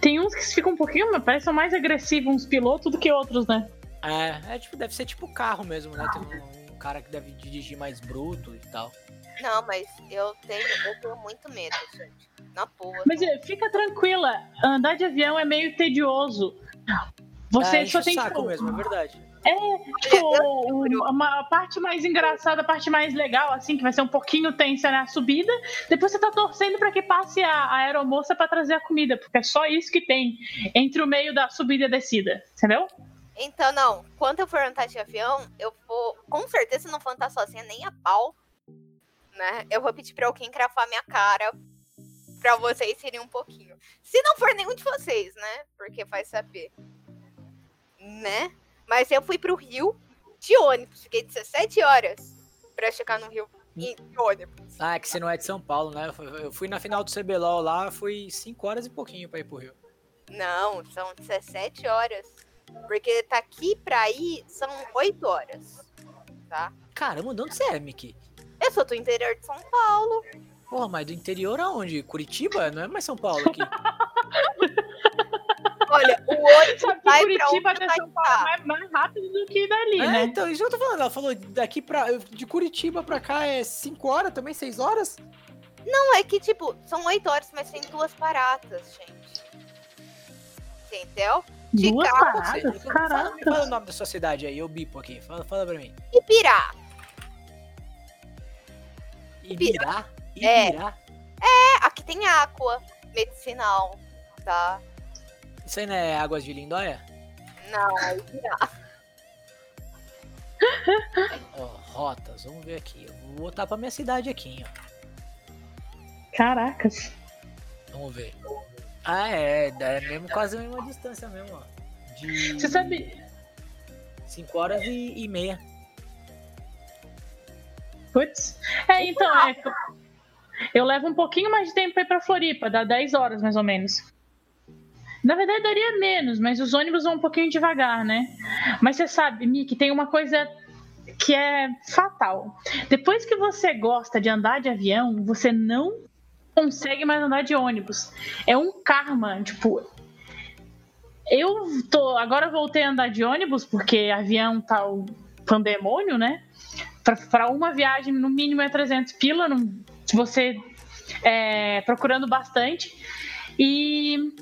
Tem uns que ficam um pouquinho, mas parecem mais agressivos uns pilotos do que outros, né? É, é tipo, deve ser tipo carro mesmo, né? Tem um, um cara que deve dirigir mais bruto e tal. Não, mas eu tenho, eu tenho muito medo, gente. Na boa. Mas é, fica tranquila, andar de avião é meio tedioso. Você é, só tem saco que. mesmo, é verdade. Tipo, o- uma a parte mais engraçada, a parte mais legal, assim, que vai ser um pouquinho tensa na subida. Depois você tá torcendo pra que passe a, a aeromoça pra trazer a comida, porque é só isso que tem entre o meio da subida e a descida, entendeu? Então, não. Quando eu for andar de avião, eu vou. Com certeza não vou andar sozinha, nem a pau. Né? Eu vou pedir pra alguém gravar minha cara. Pra vocês irem um pouquinho. Se não for nenhum de vocês, né? Porque vai saber. Né? Mas eu fui pro Rio de ônibus. Fiquei 17 horas pra chegar no Rio de ônibus. Ah, é que você não é de São Paulo, né? Eu fui- na final do CBLOL lá, fui 5 horas e pouquinho pra ir pro Rio. Não, são 17 horas. Porque daqui pra ir são 8 horas. Tá? Caramba, de onde você é, Mickey? Eu sou do interior de São Paulo. Porra, mas do interior aonde? Curitiba? Não é mais São Paulo aqui. Olha, o ônibus Sabe que vai Curitiba até São Paulo é mais, mais rápido do que dali, é, né? então, isso que eu tô falando. Ela falou daqui pra. De Curitiba pra cá é 5 horas também, 6 horas? Não, é que, tipo, são 8 horas, mas tem duas paradas, gente. Entendeu? De Duas carro, Você- paradas? Fala, me fala Caraca. o nome da sua cidade aí, eu bipo aqui. Fala, fala pra mim. Ibirá. Ibirá? É. Ibirá? É, aqui tem água medicinal, tá? Isso aí não é Águas de Lindóia? Não, é. Ó, rotas, vamos ver aqui. Eu vou botar pra minha cidade aqui, ó. Caracas. Vamos ver. Ah, é, é mesmo quase a mesma distância mesmo, ó. De Você sabe. 5 horas e, e meia. Putz. É, então, é. Eu levo um pouquinho mais de tempo pra ir pra Floripa, dá 10 horas mais ou menos. Na verdade, daria menos, mas os ônibus vão um pouquinho devagar, né? Mas você sabe, Mick, tem uma coisa que é fatal. Depois que você gosta de andar de avião, você não consegue mais andar de ônibus. É um karma, tipo. Eu tô. Agora voltei a andar de ônibus, porque avião tá o pandemônio, né? Pra uma viagem, no mínimo, é 300 pila. Não, você é, procurando bastante. E,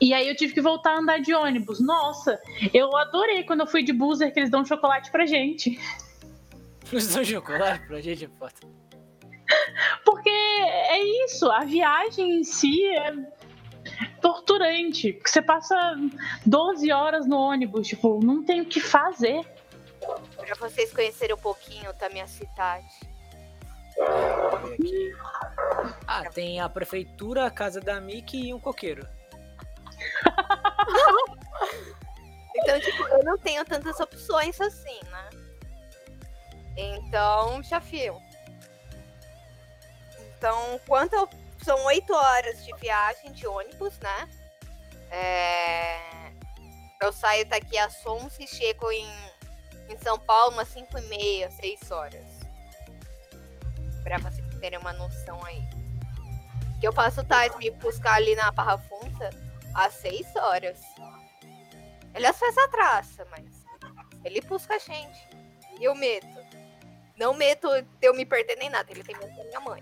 e aí eu tive que voltar a andar de ônibus. Nossa, eu adorei quando eu fui de buzzer que eles dão chocolate pra gente. Eles dão chocolate pra gente, foda. Porque é isso, a viagem em si é torturante. Você passa 12 horas no ônibus, tipo, não tem o que fazer. Pra vocês conhecerem um pouquinho da minha cidade. Ah, tem a prefeitura, a casa da Mickey e um coqueiro. Então, tipo, eu não tenho tantas opções assim, né? Então, já fio. Então, quanto eu- são oito horas de viagem de ônibus, né? É, Eu saio daqui às 11 e chego em, em São Paulo umas 5 e meia, 6 horas. Pra vocês terem uma noção aí. Que eu faço tarde me buscar ali na Barra Funda às 6 horas. Ele às vezes atrasa, mas ele busca a gente. E eu meto. Não meto de eu me perder nem nada, ele tem medo da minha mãe.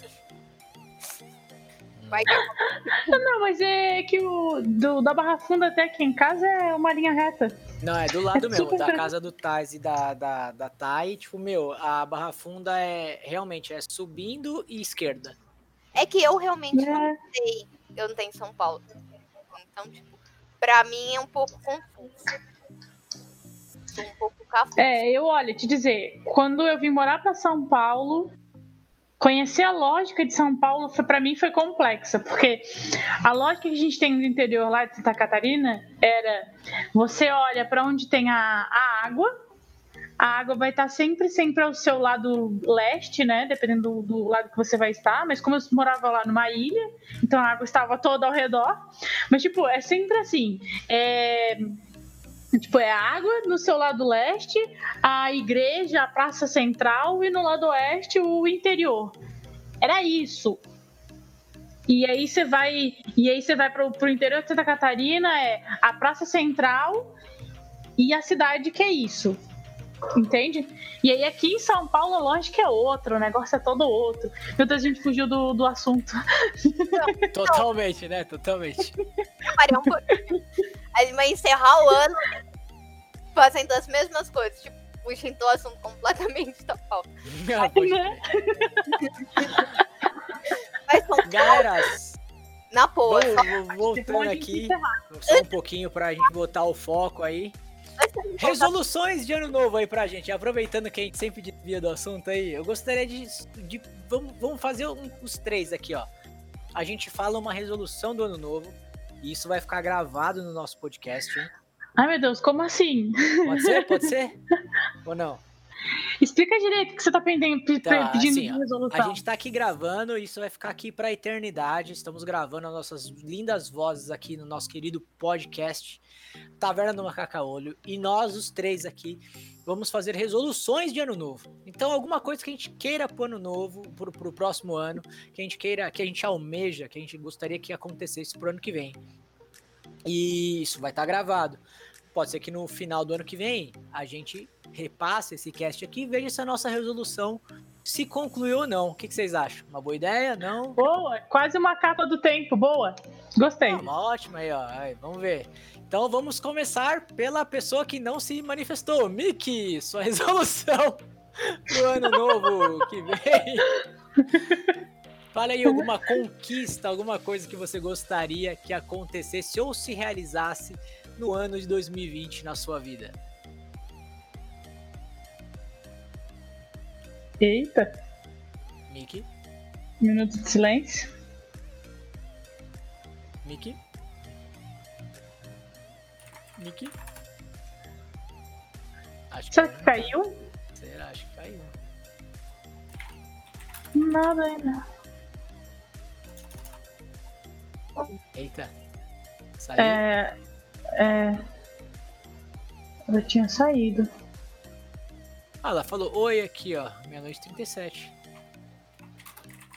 Vai que Não, mas é que o do, da Barra Funda até aqui em casa é uma linha reta. Não, é do lado É mesmo, super da tranquilo. casa do Tais e da, da, da Thay. Tipo, meu, a Barra Funda é realmente é subindo e esquerda. É que eu realmente não É. sei. Eu não tenho em São Paulo. Então, tipo, pra mim é um pouco confuso. Um pouco cafusa. É, eu olha, te dizer, quando eu vim morar para São Paulo, conhecer a lógica de São Paulo foi para mim foi complexa, porque a lógica que a gente tem no interior lá de Santa Catarina era você olha para onde tem a, a água, a água vai estar sempre sempre ao seu lado leste, né, dependendo do, do lado que você vai estar, mas como eu morava lá numa ilha, então a água estava toda ao redor, mas tipo, é sempre assim, é Tipo, é a água no seu lado leste, a igreja, a praça central e no lado oeste o interior. Era isso. E aí você vai, e aí você vai pro, pro interior de Santa Catarina, é a praça central e a cidade que é isso. Entende? E aí aqui em São Paulo a lógica é outra, o negócio é todo outro. Meu Deus, a gente fugiu do, do assunto. Totalmente, né? Totalmente. Parar um pouquinho. A gente vai encerrar o ano fazendo as mesmas coisas. Tipo, puxando o assunto completamente da pauta. Ah, pode Né? crer. Mas, bom, Galera, na boa, voltando aqui, só um pouquinho pra gente botar o foco aí. Resoluções de ano novo aí pra gente. Aproveitando que a gente sempre desvia do assunto aí, eu gostaria de. de- vamos, vamos fazer um- os três aqui, ó. A gente fala uma resolução do ano novo. E isso vai ficar gravado no nosso podcast, hein? Ai meu Deus, como assim? Pode ser? Pode ser? Ou não? Explica direito o que você tá pedindo, pe- Tá, pedindo assim, de resolução. A gente tá aqui gravando, isso vai ficar aqui pra eternidade. Estamos gravando as nossas lindas vozes aqui no nosso querido podcast Taverna do Macacaolho. E nós, os três aqui, vamos fazer resoluções de ano novo. Então, alguma coisa que a gente queira pro ano novo, pro, pro próximo ano, que a gente queira, que a gente almeja, que a gente gostaria que acontecesse pro ano que vem. E isso vai estar gravado. Pode ser que no final do ano que vem a gente repasse esse cast aqui e veja se a nossa resolução se concluiu ou não. O que, que vocês acham? Uma boa ideia? Não? Boa, quase uma capa do tempo, boa. Gostei. Ah, uma ótima aí, ó. Aí, vamos ver. Então vamos começar pela pessoa que não se manifestou. Miki, sua resolução do ano novo que vem. Fala aí alguma conquista, alguma coisa que você gostaria que acontecesse ou se realizasse no ano de 2020 na sua vida. Eita, Miki, minuto de silêncio. Miki. Miki. Acho Será que caiu? Será? Acho que caiu. Nada ainda. Eita. Saiu. É. É. Eu tinha saído. Ah, ela falou oi aqui, ó. Meia-noite e 37.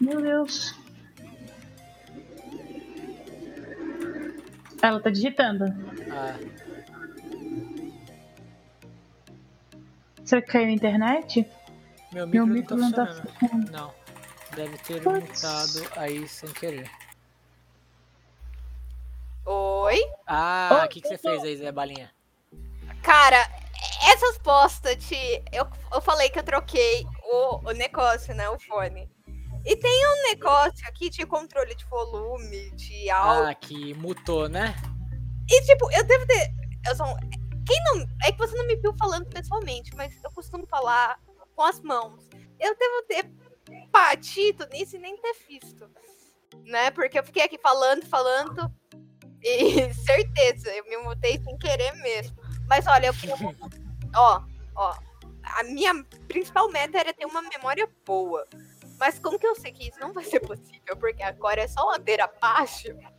Meu Deus. Ela tá digitando. Ah, Será que caiu a internet? meu micro, Meu micro não não tá tá funcionando. Não. deve ter Putz. mutado aí sem querer. Oi? Ah, o que, que você fez aí, Zé Balinha? Cara, essas postas de. Eu, eu falei que eu troquei o, o negócio, né? O fone. E tem um negócio aqui de controle de volume, de áudio. Ah, que mutou, né? E tipo, eu devo ter. Eu sou. um- Quem não. É que você não me viu falando pessoalmente, mas eu costumo falar com as mãos. Eu devo ter batido nisso e nem ter visto. Né? Porque eu fiquei aqui falando, falando. E certeza, eu me mutei sem querer mesmo. Mas olha, eu queria. ó, ó. A minha principal meta era ter uma memória boa. Mas como que eu sei que isso não vai ser possível? Porque agora é só ladeira abaixo.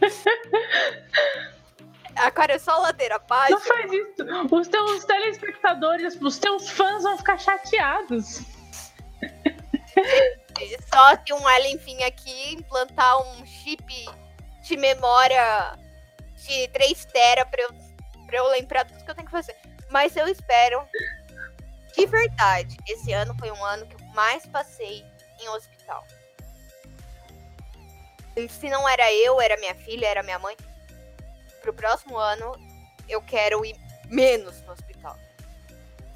Agora é só ladeira abaixo. Não faz isso. Os teus telespectadores, os teus fãs vão ficar chateados. Só se um alien vir aqui implantar um chip de memória de 3 tera pra eu, pra eu lembrar tudo que eu tenho que fazer. Mas eu espero, de verdade, esse ano foi um ano que eu mais passei em hospital. Se não era eu, era minha filha, era minha mãe. Pro próximo ano, eu quero ir menos no hospital.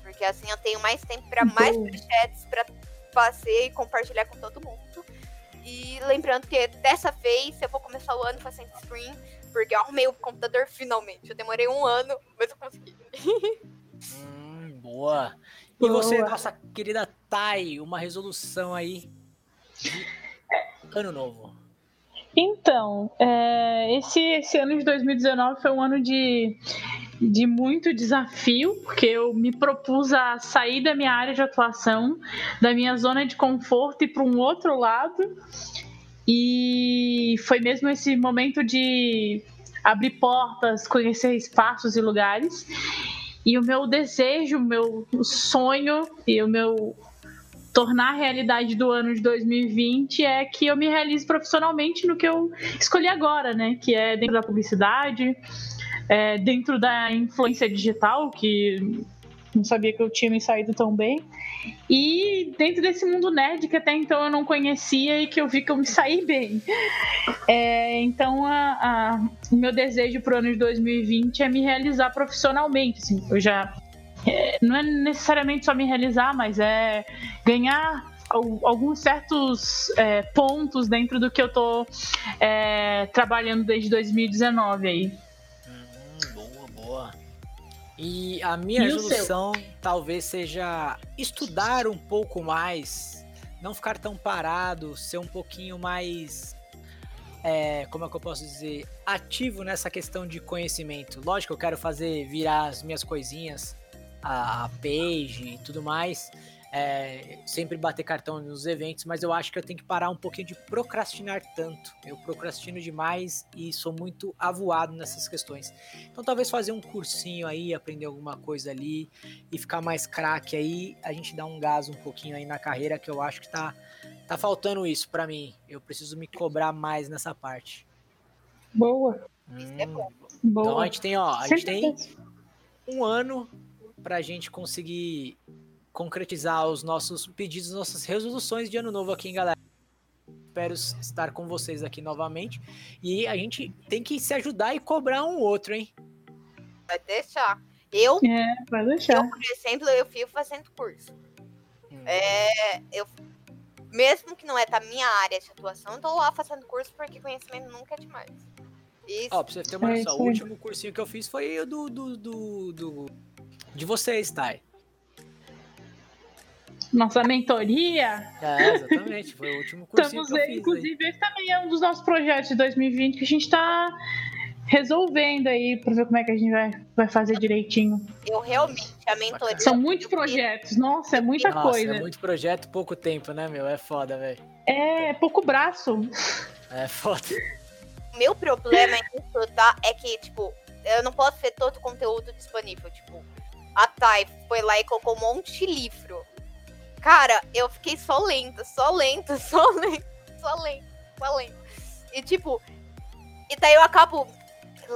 Porque assim eu tenho mais tempo pra mais projetos pra fazer e compartilhar com todo mundo. E lembrando que dessa vez eu vou começar o ano fazendo screen, porque eu arrumei o computador finalmente. Eu demorei um ano, mas eu consegui. Hum, boa. E você, Boa. nossa querida Thay, uma resolução aí de ano novo. Então, é, esse, esse ano de 2019 foi um ano de, de muito desafio, porque eu me propus a sair da minha área de atuação, da minha zona de conforto e para um outro lado. E foi mesmo esse momento de abrir portas, conhecer espaços e lugares. E o meu desejo, o meu sonho e o meu tornar a realidade do ano de 2020 é que eu me realize profissionalmente no que eu escolhi agora, né? Que é dentro da publicidade, é, dentro da influência digital, que não sabia que eu tinha me saído tão bem. E dentro desse mundo nerd que até então eu não conhecia e que eu vi que eu me saí bem. É, então, a- a- o meu desejo para o ano de 2020 é me realizar profissionalmente. Assim, eu já. É, não é necessariamente só me realizar, mas é ganhar al- alguns certos é, pontos dentro do que eu tô é, trabalhando desde 2019 aí. Hum, boa, boa. E a minha E resolução talvez seja estudar um pouco mais, não ficar tão parado, ser um pouquinho mais, é, como é que eu posso dizer, ativo nessa questão de conhecimento. Lógico, eu quero fazer virar as minhas coisinhas, a, a page e tudo mais, é, sempre bater cartão nos eventos, mas eu acho que eu tenho que parar um pouquinho de procrastinar tanto. Eu procrastino demais e sou muito avoado nessas questões. Então talvez fazer um cursinho aí, aprender alguma coisa ali e ficar mais craque aí, a gente dá um gás um pouquinho aí na carreira que eu acho que tá tá faltando isso pra mim. Eu preciso me cobrar mais nessa parte. Boa, Isso é Hum, boa. bom. Então a gente tem, ó, a gente tem um ano pra gente conseguir concretizar os nossos pedidos, nossas resoluções de ano novo aqui, hein, galera. Espero estar com vocês aqui novamente. E a gente tem que se ajudar e cobrar um outro, hein? Vai deixar. Eu, É, vai deixar. eu, por exemplo, eu fico fazendo curso. Hum. É, eu, mesmo que não é da minha área de atuação, eu tô lá fazendo curso porque conhecimento nunca é demais. Isso. Ó, pra você ter uma É noção, isso o último cursinho que eu fiz foi o do, do, do, do- de vocês, Thay. Nossa mentoria. É, exatamente, foi o último cursinho Estamos que eu aí, fiz. aí. inclusive, esse também é um dos nossos projetos de 2020 que a gente tá resolvendo aí pra ver como é que a gente vai, vai fazer direitinho. Eu realmente, a mentoria. São muitos projetos, nossa, é muita Nossa, coisa. é muito projeto, pouco tempo, né, meu? É foda, velho. É pouco braço. É foda. O meu problema em estudar é que, tipo, eu não posso ver todo o conteúdo disponível. Tipo, a Thay foi lá e colocou um monte de livro. Cara, eu fiquei só lenta, só lenta, só lenta, só lenta, só lenta. E tipo, e daí eu acabo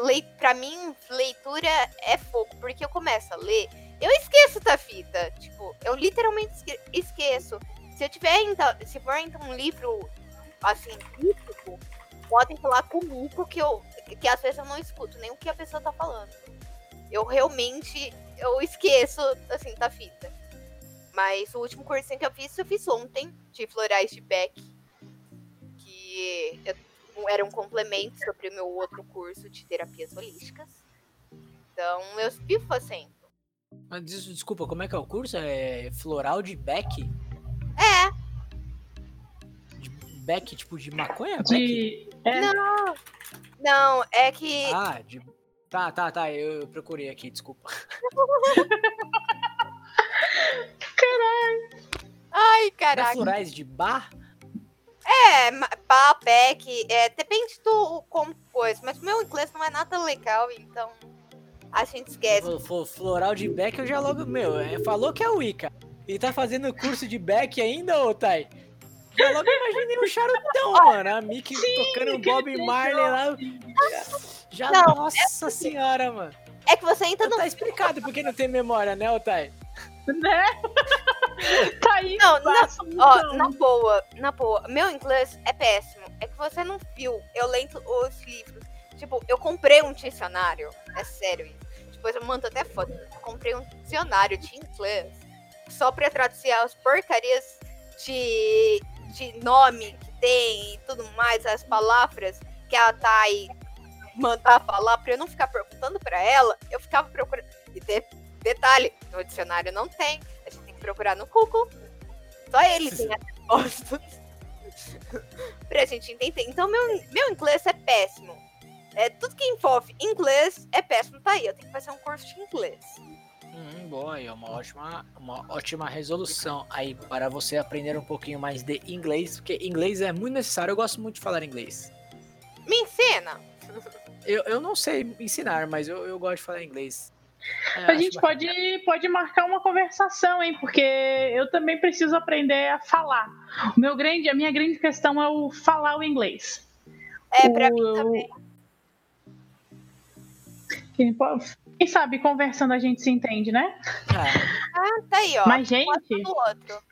lei, pra mim, leitura é fogo, porque eu começo a ler, eu esqueço da fita. Tipo, eu literalmente esque- esqueço. Se eu tiver, então, se for então um livro assim, físico, podem falar comigo que eu que às vezes eu não escuto nem o que a pessoa tá falando. Eu realmente eu esqueço assim da fita. Mas o último cursinho que eu fiz, eu fiz ontem, de florais de Beck, que eu- era um complemento sobre o meu outro curso de terapias holísticas. Então eu vivo fazendo. Mas des- desculpa, como é que é o curso? É floral de Beck? É, De Beck, tipo de maconha? Beck? De. É, não. Não, é que. Ah, de. Tá, tá, tá. Eu, eu procurei aqui, desculpa. Ai, Não é caraca. florais de bar? É, pá, pack, é, depende do compôs, mas o meu inglês não é nada legal, então a gente esquece. Flo- flo- Floral de Beck, eu já logo. Meu, é, falou que é Wicca. E tá fazendo curso de Beck ainda, ô Thay? Já logo imaginei um charutão, mano. A Mickey tocando um Bob Marley lá. Já, Não, nossa senhora, mano. É que você entra Então no. tá explicado porque não tem memória, né, Otay? né? tá aí. Não, não, passa Ó, então. na boa, na boa, meu inglês é péssimo. É que você não viu. Eu lendo os livros. Tipo, eu comprei um dicionário. É sério isso. Depois eu mando até foto. Eu comprei um dicionário de inglês só pra traduzir as porcarias de, de nome que tem e tudo mais, as palavras que a Thay mandar falar pra eu não ficar perguntando pra ela. Eu ficava procurando. E de- detalhe, no dicionário não tem. A gente tem que procurar no Google. Só ele tem as respostas. pra gente entender. Então, meu, meu inglês é péssimo. É, tudo que envolve inglês é péssimo. Tá aí, eu tenho que fazer um curso de inglês. Hum, boa, aí, uma ótima, uma ótima resolução aí para você aprender um pouquinho mais de inglês, porque inglês é muito necessário. Eu gosto muito de falar inglês. Me ensina. Eu, eu não sei ensinar, mas eu, eu gosto de falar inglês. É, A gente bacana. pode, pode marcar uma conversação, hein? Porque eu também preciso aprender a falar. O meu grande, a minha grande questão é o falar o inglês. É, pra O- mim também. Quem po- Quem sabe conversando a gente se entende, né? É, Ah, tá aí, ó. Mas, gente, outro.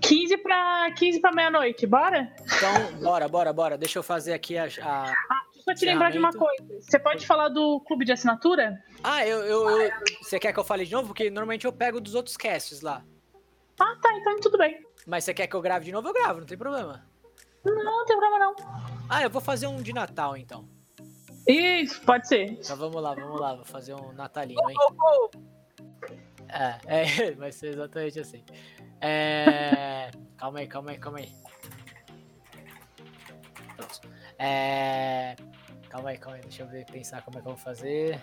15 para 15 para meia-noite, bora? então, bora, bora, bora. Deixa eu fazer aqui a. a- Deixa eu te lembrar de uma coisa. Você pode falar do clube de assinatura? Ah, eu, eu, eu- Você quer que eu fale de novo? Porque normalmente eu pego dos outros casts lá. Ah, tá, então tudo bem. Mas você quer que eu grave de novo? Eu gravo, não tem problema. Não, não tem problema não. Ah, eu vou fazer um de Natal então. Isso, pode ser. Então vamos lá, vamos lá. Vou fazer um natalino, hein? Oh, oh. É, é, vai ser exatamente assim. É. Calma aí, calma aí, calma aí. Pronto. É. Calma aí, calma aí, deixa eu ver, pensar como é que eu vou fazer.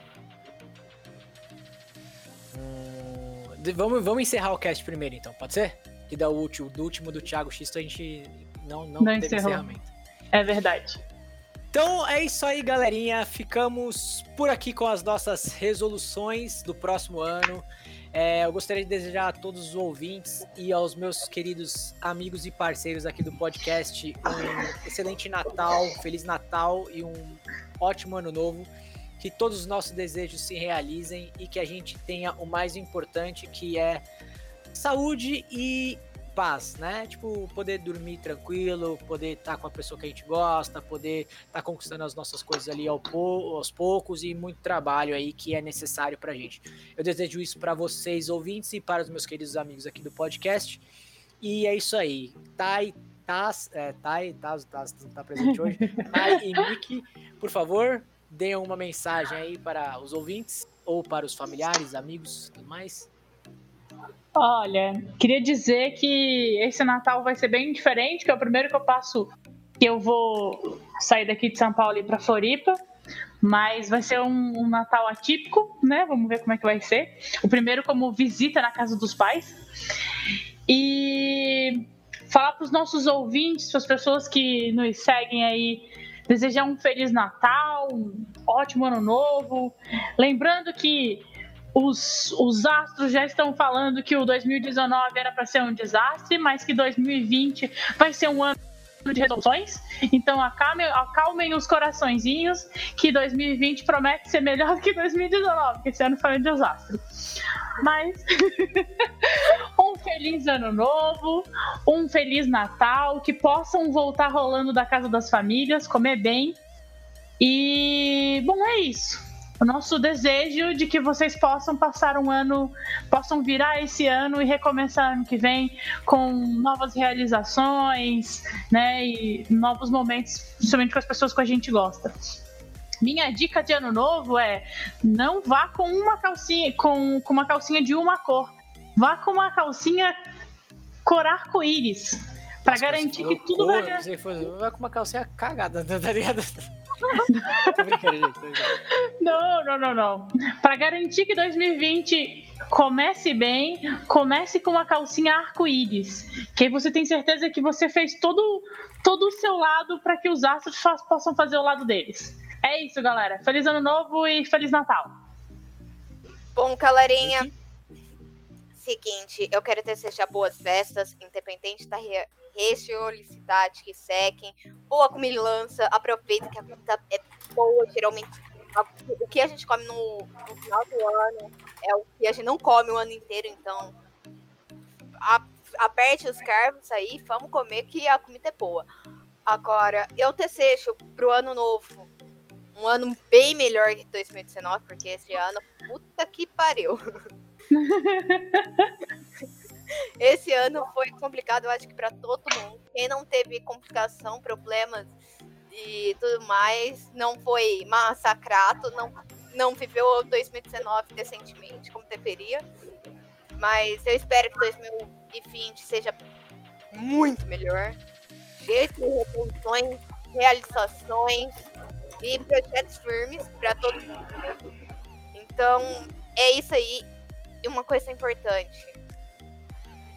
Hum, vamos, vamos encerrar o cast primeiro então, pode ser? Que dá o último, do último do Thiago X, a gente não, não, Não teve encerrou. encerramento. É verdade. Então é isso aí, galerinha. Ficamos por aqui com as nossas resoluções do próximo ano. É, eu gostaria de desejar a todos os ouvintes e aos meus queridos amigos e parceiros aqui do podcast um excelente Natal, Feliz Natal e um ótimo ano novo. Que todos os nossos desejos se realizem e que a gente tenha o mais importante, que é saúde e paz, né? Tipo, poder dormir tranquilo, poder estar com a pessoa que a gente gosta, poder estar conquistando as nossas coisas ali ao aos poucos e muito trabalho aí que é necessário pra gente. Eu desejo isso para vocês, ouvintes, e para os meus queridos amigos aqui do podcast. E é isso aí. Thay, Taz, é, Thay, Taz, Taz não tá presente hoje. Thay e Nick, por favor, deem uma mensagem aí para os ouvintes ou para os familiares, amigos, tudo mais. Olha, queria dizer que esse Natal vai ser bem diferente, que é o primeiro que eu passo que eu vou sair daqui de São Paulo e ir para Floripa, mas vai ser um, um Natal atípico, né? Vamos ver como é que vai ser. O primeiro como visita na casa dos pais. E falar para os nossos ouvintes, para as pessoas que nos seguem aí, desejar um feliz Natal, um ótimo ano novo. Lembrando que os, os astros já estão falando que o 2019 era para ser um desastre, mas que 2020 vai ser um ano de resoluções. Então acalmem, acalmem os coraçõezinhos, que 2020 promete ser melhor que 2019, que esse ano foi um desastre. Mas um feliz ano novo, um feliz Natal, que possam voltar rolando da casa das famílias, comer bem. E bom, é isso o nosso desejo de que vocês possam passar um ano, possam virar esse ano e recomeçar ano que vem com novas realizações, né, e novos momentos, principalmente com as pessoas que a gente gosta. Minha dica de ano novo é não vá com uma calcinha, com, com uma calcinha de uma cor. Vá com uma calcinha cor arco-íris. Pra garantir que tudo cor, vai. Vai com uma calcinha cagada, tá ligado? Não, não, não, não. Para garantir que 2020 comece bem, comece com uma calcinha arco-íris. Que aí você tem certeza que você fez todo, todo o seu lado para que os astros possam fazer o lado deles. É isso, galera. Feliz Ano Novo e Feliz Natal. Bom, galerinha. Seguinte, eu quero desejar boas festas, independente da religiosidade que sequem, boa comilança, aproveita que a comida é boa, geralmente o que a gente come no, no, final do ano é o que a gente não come o ano inteiro, então a, aperte os carvos aí, vamos comer que a comida é boa. Agora, eu desejo pro ano novo um ano bem melhor que 2019, porque esse ano, puta que pariu. Esse ano foi complicado, eu acho que para todo mundo. Quem não teve complicação, problemas e tudo mais, não foi massacrado, não, não viveu 2019 decentemente como deveria. Mas eu espero que 2020 seja muito melhor. Cheio de revoluções, realizações e projetos firmes para todo mundo. Então, é isso aí. E uma coisa importante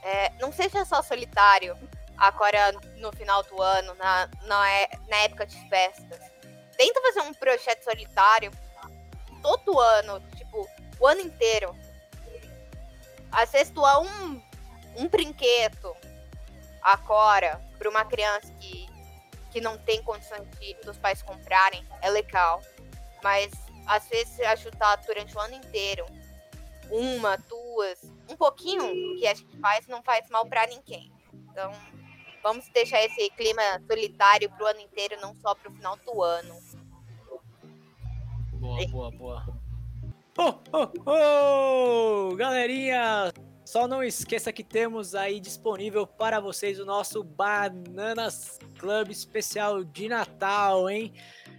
é, não seja só solitário agora no final do ano, na, na, é, na época de festas. Tenta fazer um projeto solitário todo ano, tipo, o ano inteiro. Às vezes doar um, um brinquedo agora para uma criança que, que não tem condições de, dos pais comprarem é legal. Mas às vezes ajudar durante o ano inteiro uma, duas, um pouquinho que a gente faz não faz mal para ninguém. Então, vamos deixar esse clima solitário pro ano inteiro, não só pro final do ano. Boa, boa, boa. Oh, oh, oh! Galerinha, só não esqueça que temos aí disponível para vocês o nosso Bananas Club especial de Natal, hein?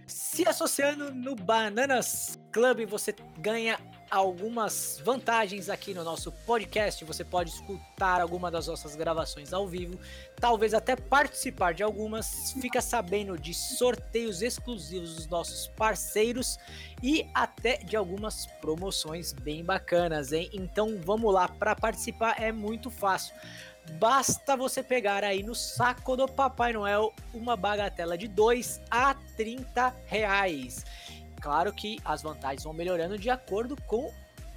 Se associando no Bananas Club, você ganha algumas vantagens aqui no nosso podcast. Você pode escutar alguma das nossas gravações ao vivo, talvez até participar de algumas, fica sabendo de sorteios exclusivos dos nossos parceiros e até de algumas promoções bem bacanas, hein? Então vamos lá, para participar é muito fácil. Basta você pegar aí no saco do Papai Noel uma bagatela de 2 a 30 reais. Claro que as vantagens vão melhorando de acordo com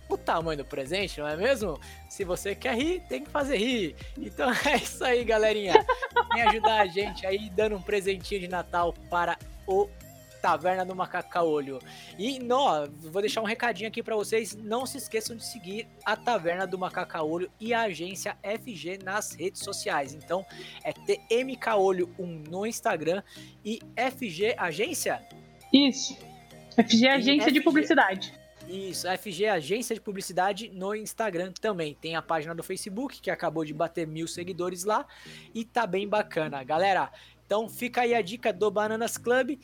o tamanho do presente, não é mesmo? Se você quer rir, tem que fazer rir. Então é isso aí, galerinha. Vem ajudar a gente aí dando um presentinho de Natal para o Taverna do Macacaolho. E não, vou deixar um recadinho aqui para vocês, não se esqueçam de seguir a Taverna do Macacaolho e a agência FG nas redes sociais. Então é TMKolho1 no Instagram e FG Agência? Isso. FG é Agência FG... de Publicidade. Isso, FG Agência de Publicidade no Instagram também. Tem a página do Facebook, que acabou de bater mil seguidores lá. E tá bem bacana. Galera, então fica aí a dica do Bananas Club.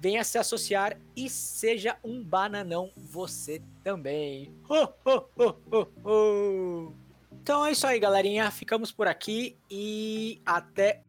Venha se associar e seja um bananão você também. Então é isso aí, galerinha. Ficamos por aqui e até